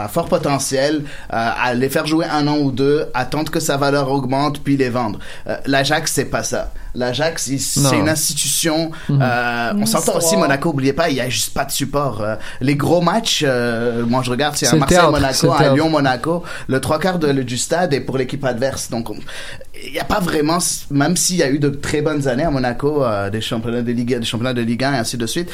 à, fort potentiel, à, à les faire jouer un an ou deux, attendre que sa valeur augmente, puis les vendre. Euh, L'Ajax, c'est pas ça. L'Ajax, c'est une institution. Mhm. euh, on s'entend aussi. Monaco, oubliez pas, il y a juste pas de support. Euh, les gros matchs, euh, moi je regarde, c'est un le Marseille théâtre, c'est Monaco, le un théâtre. Lyon Monaco, le trois quarts de- du stade est pour l'équipe adverse. Donc on- il n'y a pas vraiment, même s'il y a eu de très bonnes années à Monaco, euh, des championnats de Ligue, des championnats de Ligue 1 et ainsi de suite.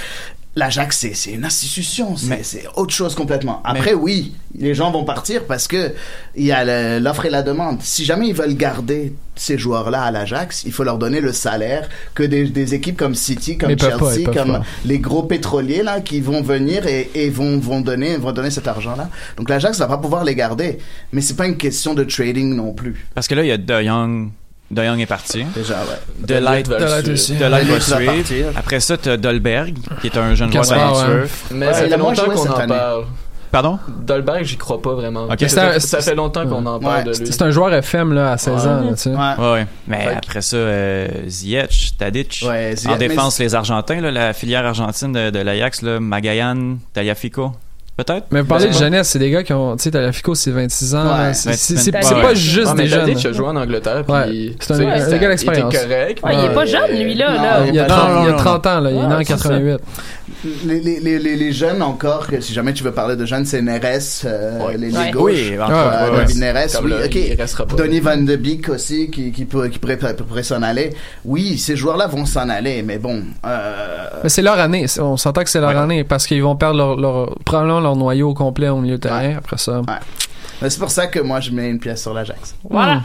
L'Ajax, c'est, c'est une institution, c'est, Mais- c'est autre chose complètement. Après, oui, les gens vont partir parce que il y a l'offre et la demande. Si jamais ils veulent garder ces joueurs-là à l'Ajax, il faut leur donner le salaire que des, des équipes comme City, comme Mais Chelsea, pas, comme pas. les gros pétroliers là qui vont venir et, et vont vont donner vont donner cet argent-là. Donc l'Ajax va pas pouvoir les garder, mais c'est pas une question de trading non plus. Parce que là, il y a De Jong. De Jong est parti. Déjà, ouais. De Light va suivre. Après ça, tu as Dolberg, qui est un jeune joueur talentueux. Mais moins longtemps qu'on en parle. Pardon? Dolberg, j'y crois pas vraiment. Ok. Ça, C'est un- fait, ça fait longtemps qu'on en parle Ouais, de lui. c'est un joueur FM là à 16 Ouais. ans là, tu sais. Ouais. Mais Fait après ça, euh, Ziyech, Tadic. En défense, c'est- les Argentins, là, la filière argentine de, de l'Ajax, là, Magayan, Taliafico. Peut-être? Mais vous parlez de jeunesse, c'est des gars qui ont, tu sais, Talafico, c'est 26 ans. Ouais. c'est- Ouais, pas juste Ah, mais des jeunes. Tadic a joué en Angleterre. Puis, C'est un- tu un gars d'expérience. Il était correct. Ouais, il est pas jeune, lui, là. Là. Il y a Non, 30, non, il y a non, 30 ans, là. Il est né en c'est ça. 88. Les, les, les, jeunes encore, si jamais tu veux parler de jeunes, c'est Neres, euh, Ouais. les, Ouais. gauches. Oui, autres, Euh, ouais, Neres, oui, ok. il restera pas. Donny Van de Beek aussi, qui, qui, peut, qui pourrait, pourrait s'en aller. Oui, ces joueurs-là vont s'en aller, mais bon. Euh, Mais c'est leur année. On s'entend que c'est leur Ouais. année parce qu'ils vont perdre leur, leur, probablement leur noyau au complet au milieu de terrain. Après ça. mais c'est pour ça que moi, je mets une pièce sur l'Ajax. Voilà.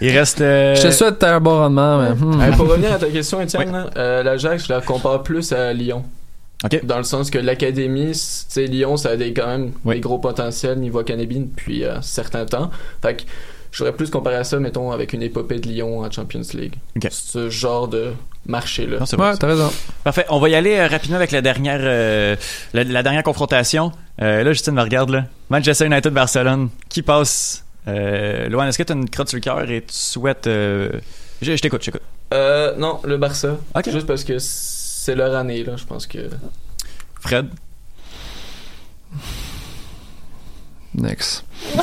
Il reste. euh, Je te souhaite un bon rendement, mais. hmm. Hey, pour revenir à ta question, Étienne, euh, l'Ajax, je la compare plus à Lyon. Dans le sens que l'académie, c- tu sais, Lyon, ça a des, quand même Oui. des gros potentiels niveau académie depuis euh, certains temps. Fait que j'aurais plus comparé à ça, mettons, avec une épopée de Lyon en Champions League. Ce genre de marché là. Non, c'est bon, ça. Parfait. On va y aller euh, rapidement avec la dernière, euh, la, la dernière confrontation. Euh, là, Justine me regarde là. Manchester United Barcelone. Qui passe euh, Loan, est-ce que tu as une crotte sur le cœur et tu souhaites euh, Je, je t'écoute, je t'écoute. Euh, non, le Barça. Juste parce que c'est leur année là, je pense que. Fred? Next.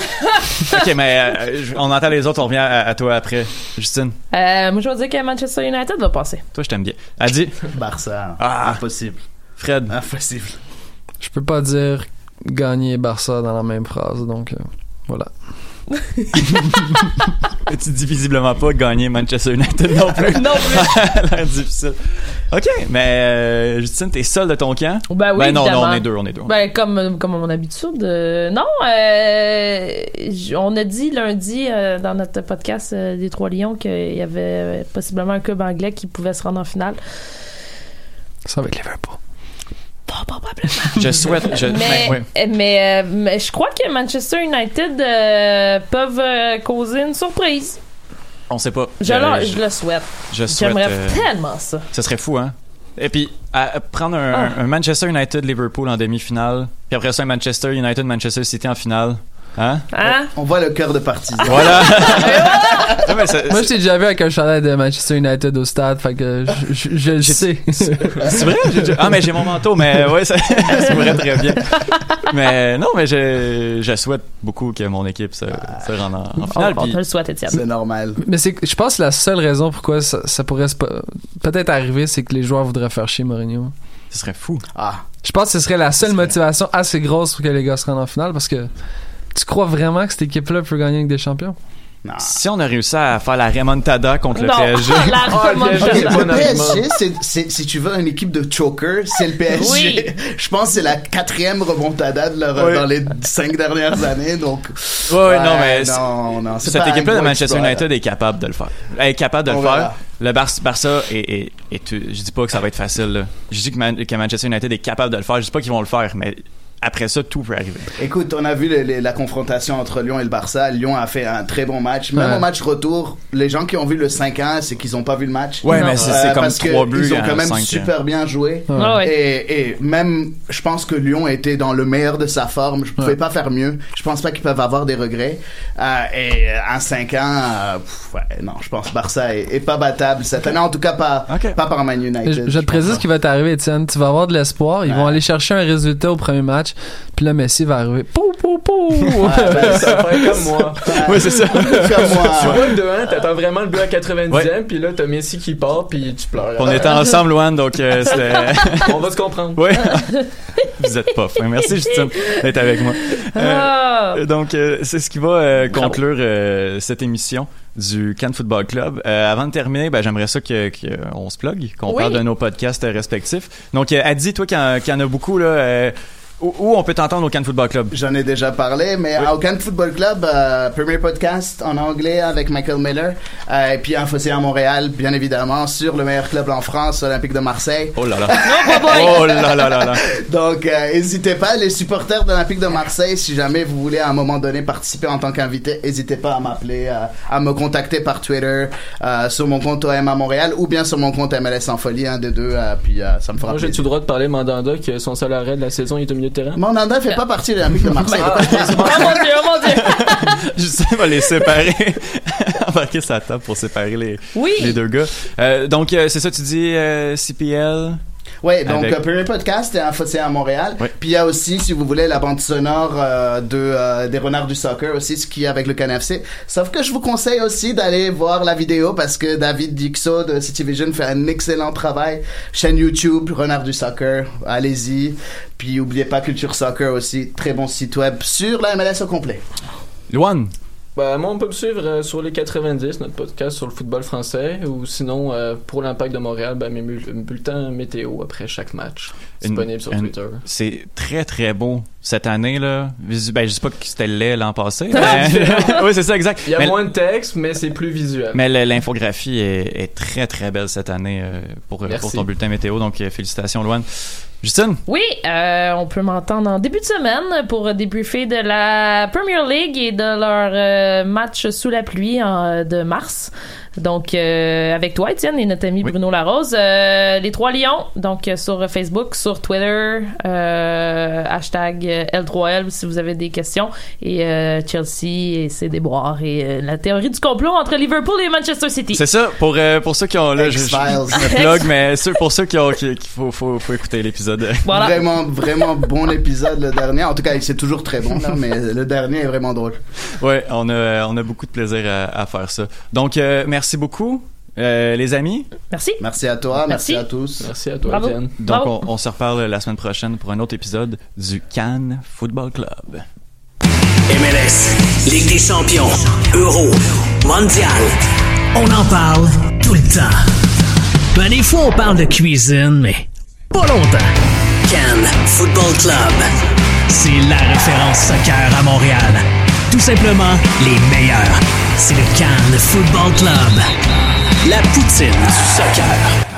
ok, mais euh, on entend les autres, on revient à, à toi après. Justine, Euh, moi, je vais dire que Manchester United va passer. toi, je t'aime bien. Adi? Barça. Ah. Impossible. Fred? Impossible. Je peux pas dire gagner Barça dans la même phrase, donc euh, voilà. tu dis visiblement pas gagner Manchester United non plus? non plus. l'air difficile. Ok, mais euh, Justine, t'es seul de ton camp? Ben oui, Ben non, on est deux, on est deux. Ben, comme, comme à mon habitude. euh, non, euh, on a dit lundi euh, dans notre podcast euh, des Trois Lions qu'il y avait euh, possiblement un club anglais qui pouvait se rendre en finale. Ça va Je souhaite. Je, mais, ben, euh, mais, euh, mais je crois que Manchester United euh, peuvent euh, causer une surprise. On sait pas. Je, Euh, le, je le souhaite. J'aimerais euh, tellement ça. Ce serait fou, hein? Et puis, à- à prendre un, Ah. un Manchester United-Liverpool en demi-finale, puis après ça, un Manchester United-Manchester City en finale. Hein? Hein? On voit le cœur de partisan. Voilà! Non, mais ça- Moi, je t'ai déjà vu avec un chalet de Manchester United au stade, fait que je, je, je le sais. C'est vrai? Déjà- Ah, mais j'ai mon manteau, mais ouais, ça, ça pourrait très bien. Mais non, mais je, je souhaite beaucoup que mon équipe se, se rende en, en finale. On- te le souhaite, Étienne. C'est normal. Mais c'est, je pense que la seule raison pourquoi ça, ça pourrait peut-être arriver, c'est que les joueurs voudraient faire chier Mourinho. Ce serait fou. Ah. Je pense que ce serait la seule motivation assez grosse pour que les gars se rendent en finale parce que tu crois vraiment que cette équipe-là peut gagner avec des champions? Si on a réussi à faire la remontada contre Non, le PSG. la remontada. C'est pas le notre PSG, c'est- c'est- si tu veux une équipe de choker, c'est le PSG. Oui. Je pense que c'est la quatrième remontada de leur, Oui. dans les cinq dernières années. Donc, Ouais, ouais, non, mais non, non, c'est cette équipe-là de Manchester exploit, United est capable de le faire. Elle est capable de On le faire. Le Bar- Barça est, est, est- Je dis pas que ça va être facile. Là. Je dis que, Man- que Manchester United est capable de le faire. Je dis pas qu'ils vont le faire, mais après ça, tout peut arriver. Écoute, on a vu la confrontation entre Lyon et le Barça. Lyon a fait un très bon match. Même Ouais. au match retour, les gens qui ont vu le 5-1, c'est qu'ils n'ont pas vu le match. Ouais, mais c'est- c'est comme trois buts Ils ont quand en même 5, super bien joué. Ouais. Ah ouais. Et, et même, je pense que Lyon était dans le meilleur de sa forme. Je pouvais Ouais. pas faire mieux. Je pense pas qu'ils peuvent avoir des regrets. Euh, et un 5-1, euh, pff, ouais, non, je pense que Barça est, est pas battable cette année. En tout cas, pas, pas par Man United. Je, je te précise ce qui va t'arriver, Étienne. Tu vas avoir de l'espoir. Ils vont aller chercher un résultat au premier match. Puis là, Messi va arriver. Pou, pou, pou. ben, ça va faire comme moi. Oui, c'est ça. Comme moi. Tu vois le 2-1, t'attends vraiment le but à 90e, puis là, t'as Messi qui part, puis tu pleures. On était ensemble, Luan, donc euh. On va se comprendre. Ouais. Vous êtes pas fin. Merci, Justine, d'être avec moi. Euh, Ah. donc, euh, c'est ce qui va euh, conclure euh, cette émission du Cannes Football Club. Euh, avant de terminer, ben, j'aimerais ça que, que, euh, on se plug, qu'on Oui. parle de nos podcasts euh, respectifs. Donc, euh, Adi, toi qui en, qui en as beaucoup, là, euh, où, où on peut t'entendre au Cannes Football Club? J'en ai déjà parlé, mais au Cannes Football Club, euh, premier podcast en anglais avec Michael Miller, euh, et puis un fossé à Montréal, bien évidemment, sur le meilleur club en France, Olympique de Marseille. Oh là là. oh là là là là. Donc, euh, n'hésitez pas, les supporters de l'Olympique de Marseille, si jamais vous voulez à un moment donné participer en tant qu'invité, n'hésitez pas à m'appeler, euh, à me contacter par Twitter, euh, sur mon compte OM à Montréal, ou bien sur mon compte MLS en folie, un des deux, euh, puis euh, ça me fera Moi, j'ai-tu plaisir. le droit de parler Mandanda que son seul arrêt de la saison est au milieu terrain? Mandanda fait pas partie de l'Olympique de Marseille. Oh mon dieu, oh mon dieu. Justin va les séparer. Embarquer sa table pour séparer les, Oui. les deux gars. Euh, donc, euh, c'est ça, tu dis euh, CPL? Ouais, donc Avec- euh, premier podcast et un fossé à Montréal. Ouais. Puis il y a aussi, si vous voulez, la bande sonore euh, de euh, des renards du soccer aussi, ce qui est avec le CanFC. Sauf que je vous conseille aussi d'aller voir la vidéo parce que David Dixo de City Vision fait un excellent travail. Chaîne YouTube, Renard du soccer, allez-y. Puis oubliez pas Culture Soccer aussi, très bon site web sur la MLS au complet. Luan? Ben, moi, on peut me suivre euh, sur les 90, notre podcast sur le football français, ou sinon, euh, pour l'Impact de Montréal, ben, mes bulletins météo après chaque match, disponible sur Une- Twitter. C'est très très beau cette année là. Ben je sais pas que c'était laid l'an passé. Mais- oui c'est ça exact. Il y a mais, moins de texte, mais c'est plus visuel. mais l'infographie est, est très très belle cette année euh, pour, pour ton bulletin météo. Donc félicitations Luan. Justine? Oui, euh, on peut m'entendre en début de semaine pour débriefer de la Premier League et de leur euh, match sous la pluie en- de mars. Donc, euh, avec toi, Étienne, et notre ami Bruno Larose, euh, les trois lions, donc euh, sur Facebook, sur Twitter, euh, hashtag euh, L3L si vous avez des questions, et euh, Chelsea et ses déboires, et euh, la théorie du complot entre Liverpool et Manchester City. C'est ça, pour, euh, pour ceux qui ont là, je, plug, mais pour ceux qui ont, qui, faut, faut, faut écouter l'épisode. Vraiment, vraiment bon épisode le dernier. En tout cas, c'est toujours très bon, là, mais le dernier est vraiment drôle. Ouais, on a, on a beaucoup de plaisir à, à faire ça. Donc, euh, merci beaucoup, euh, les amis. Merci. Merci à toi, merci, Merci. à tous. Merci à toi, Bravo. Étienne. Donc, Bravo. on, on se reparle la semaine prochaine pour un autre épisode du Cannes Football Club. MLS, Ligue des champions, Euro, Mondial. On en parle tout le temps. Ben, des fois, on parle de cuisine, mais pas longtemps. Cannes Football Club. C'est la référence soccer à Montréal. Tout simplement les meilleurs. C'est le Cannes Football Club. La poutine du soccer.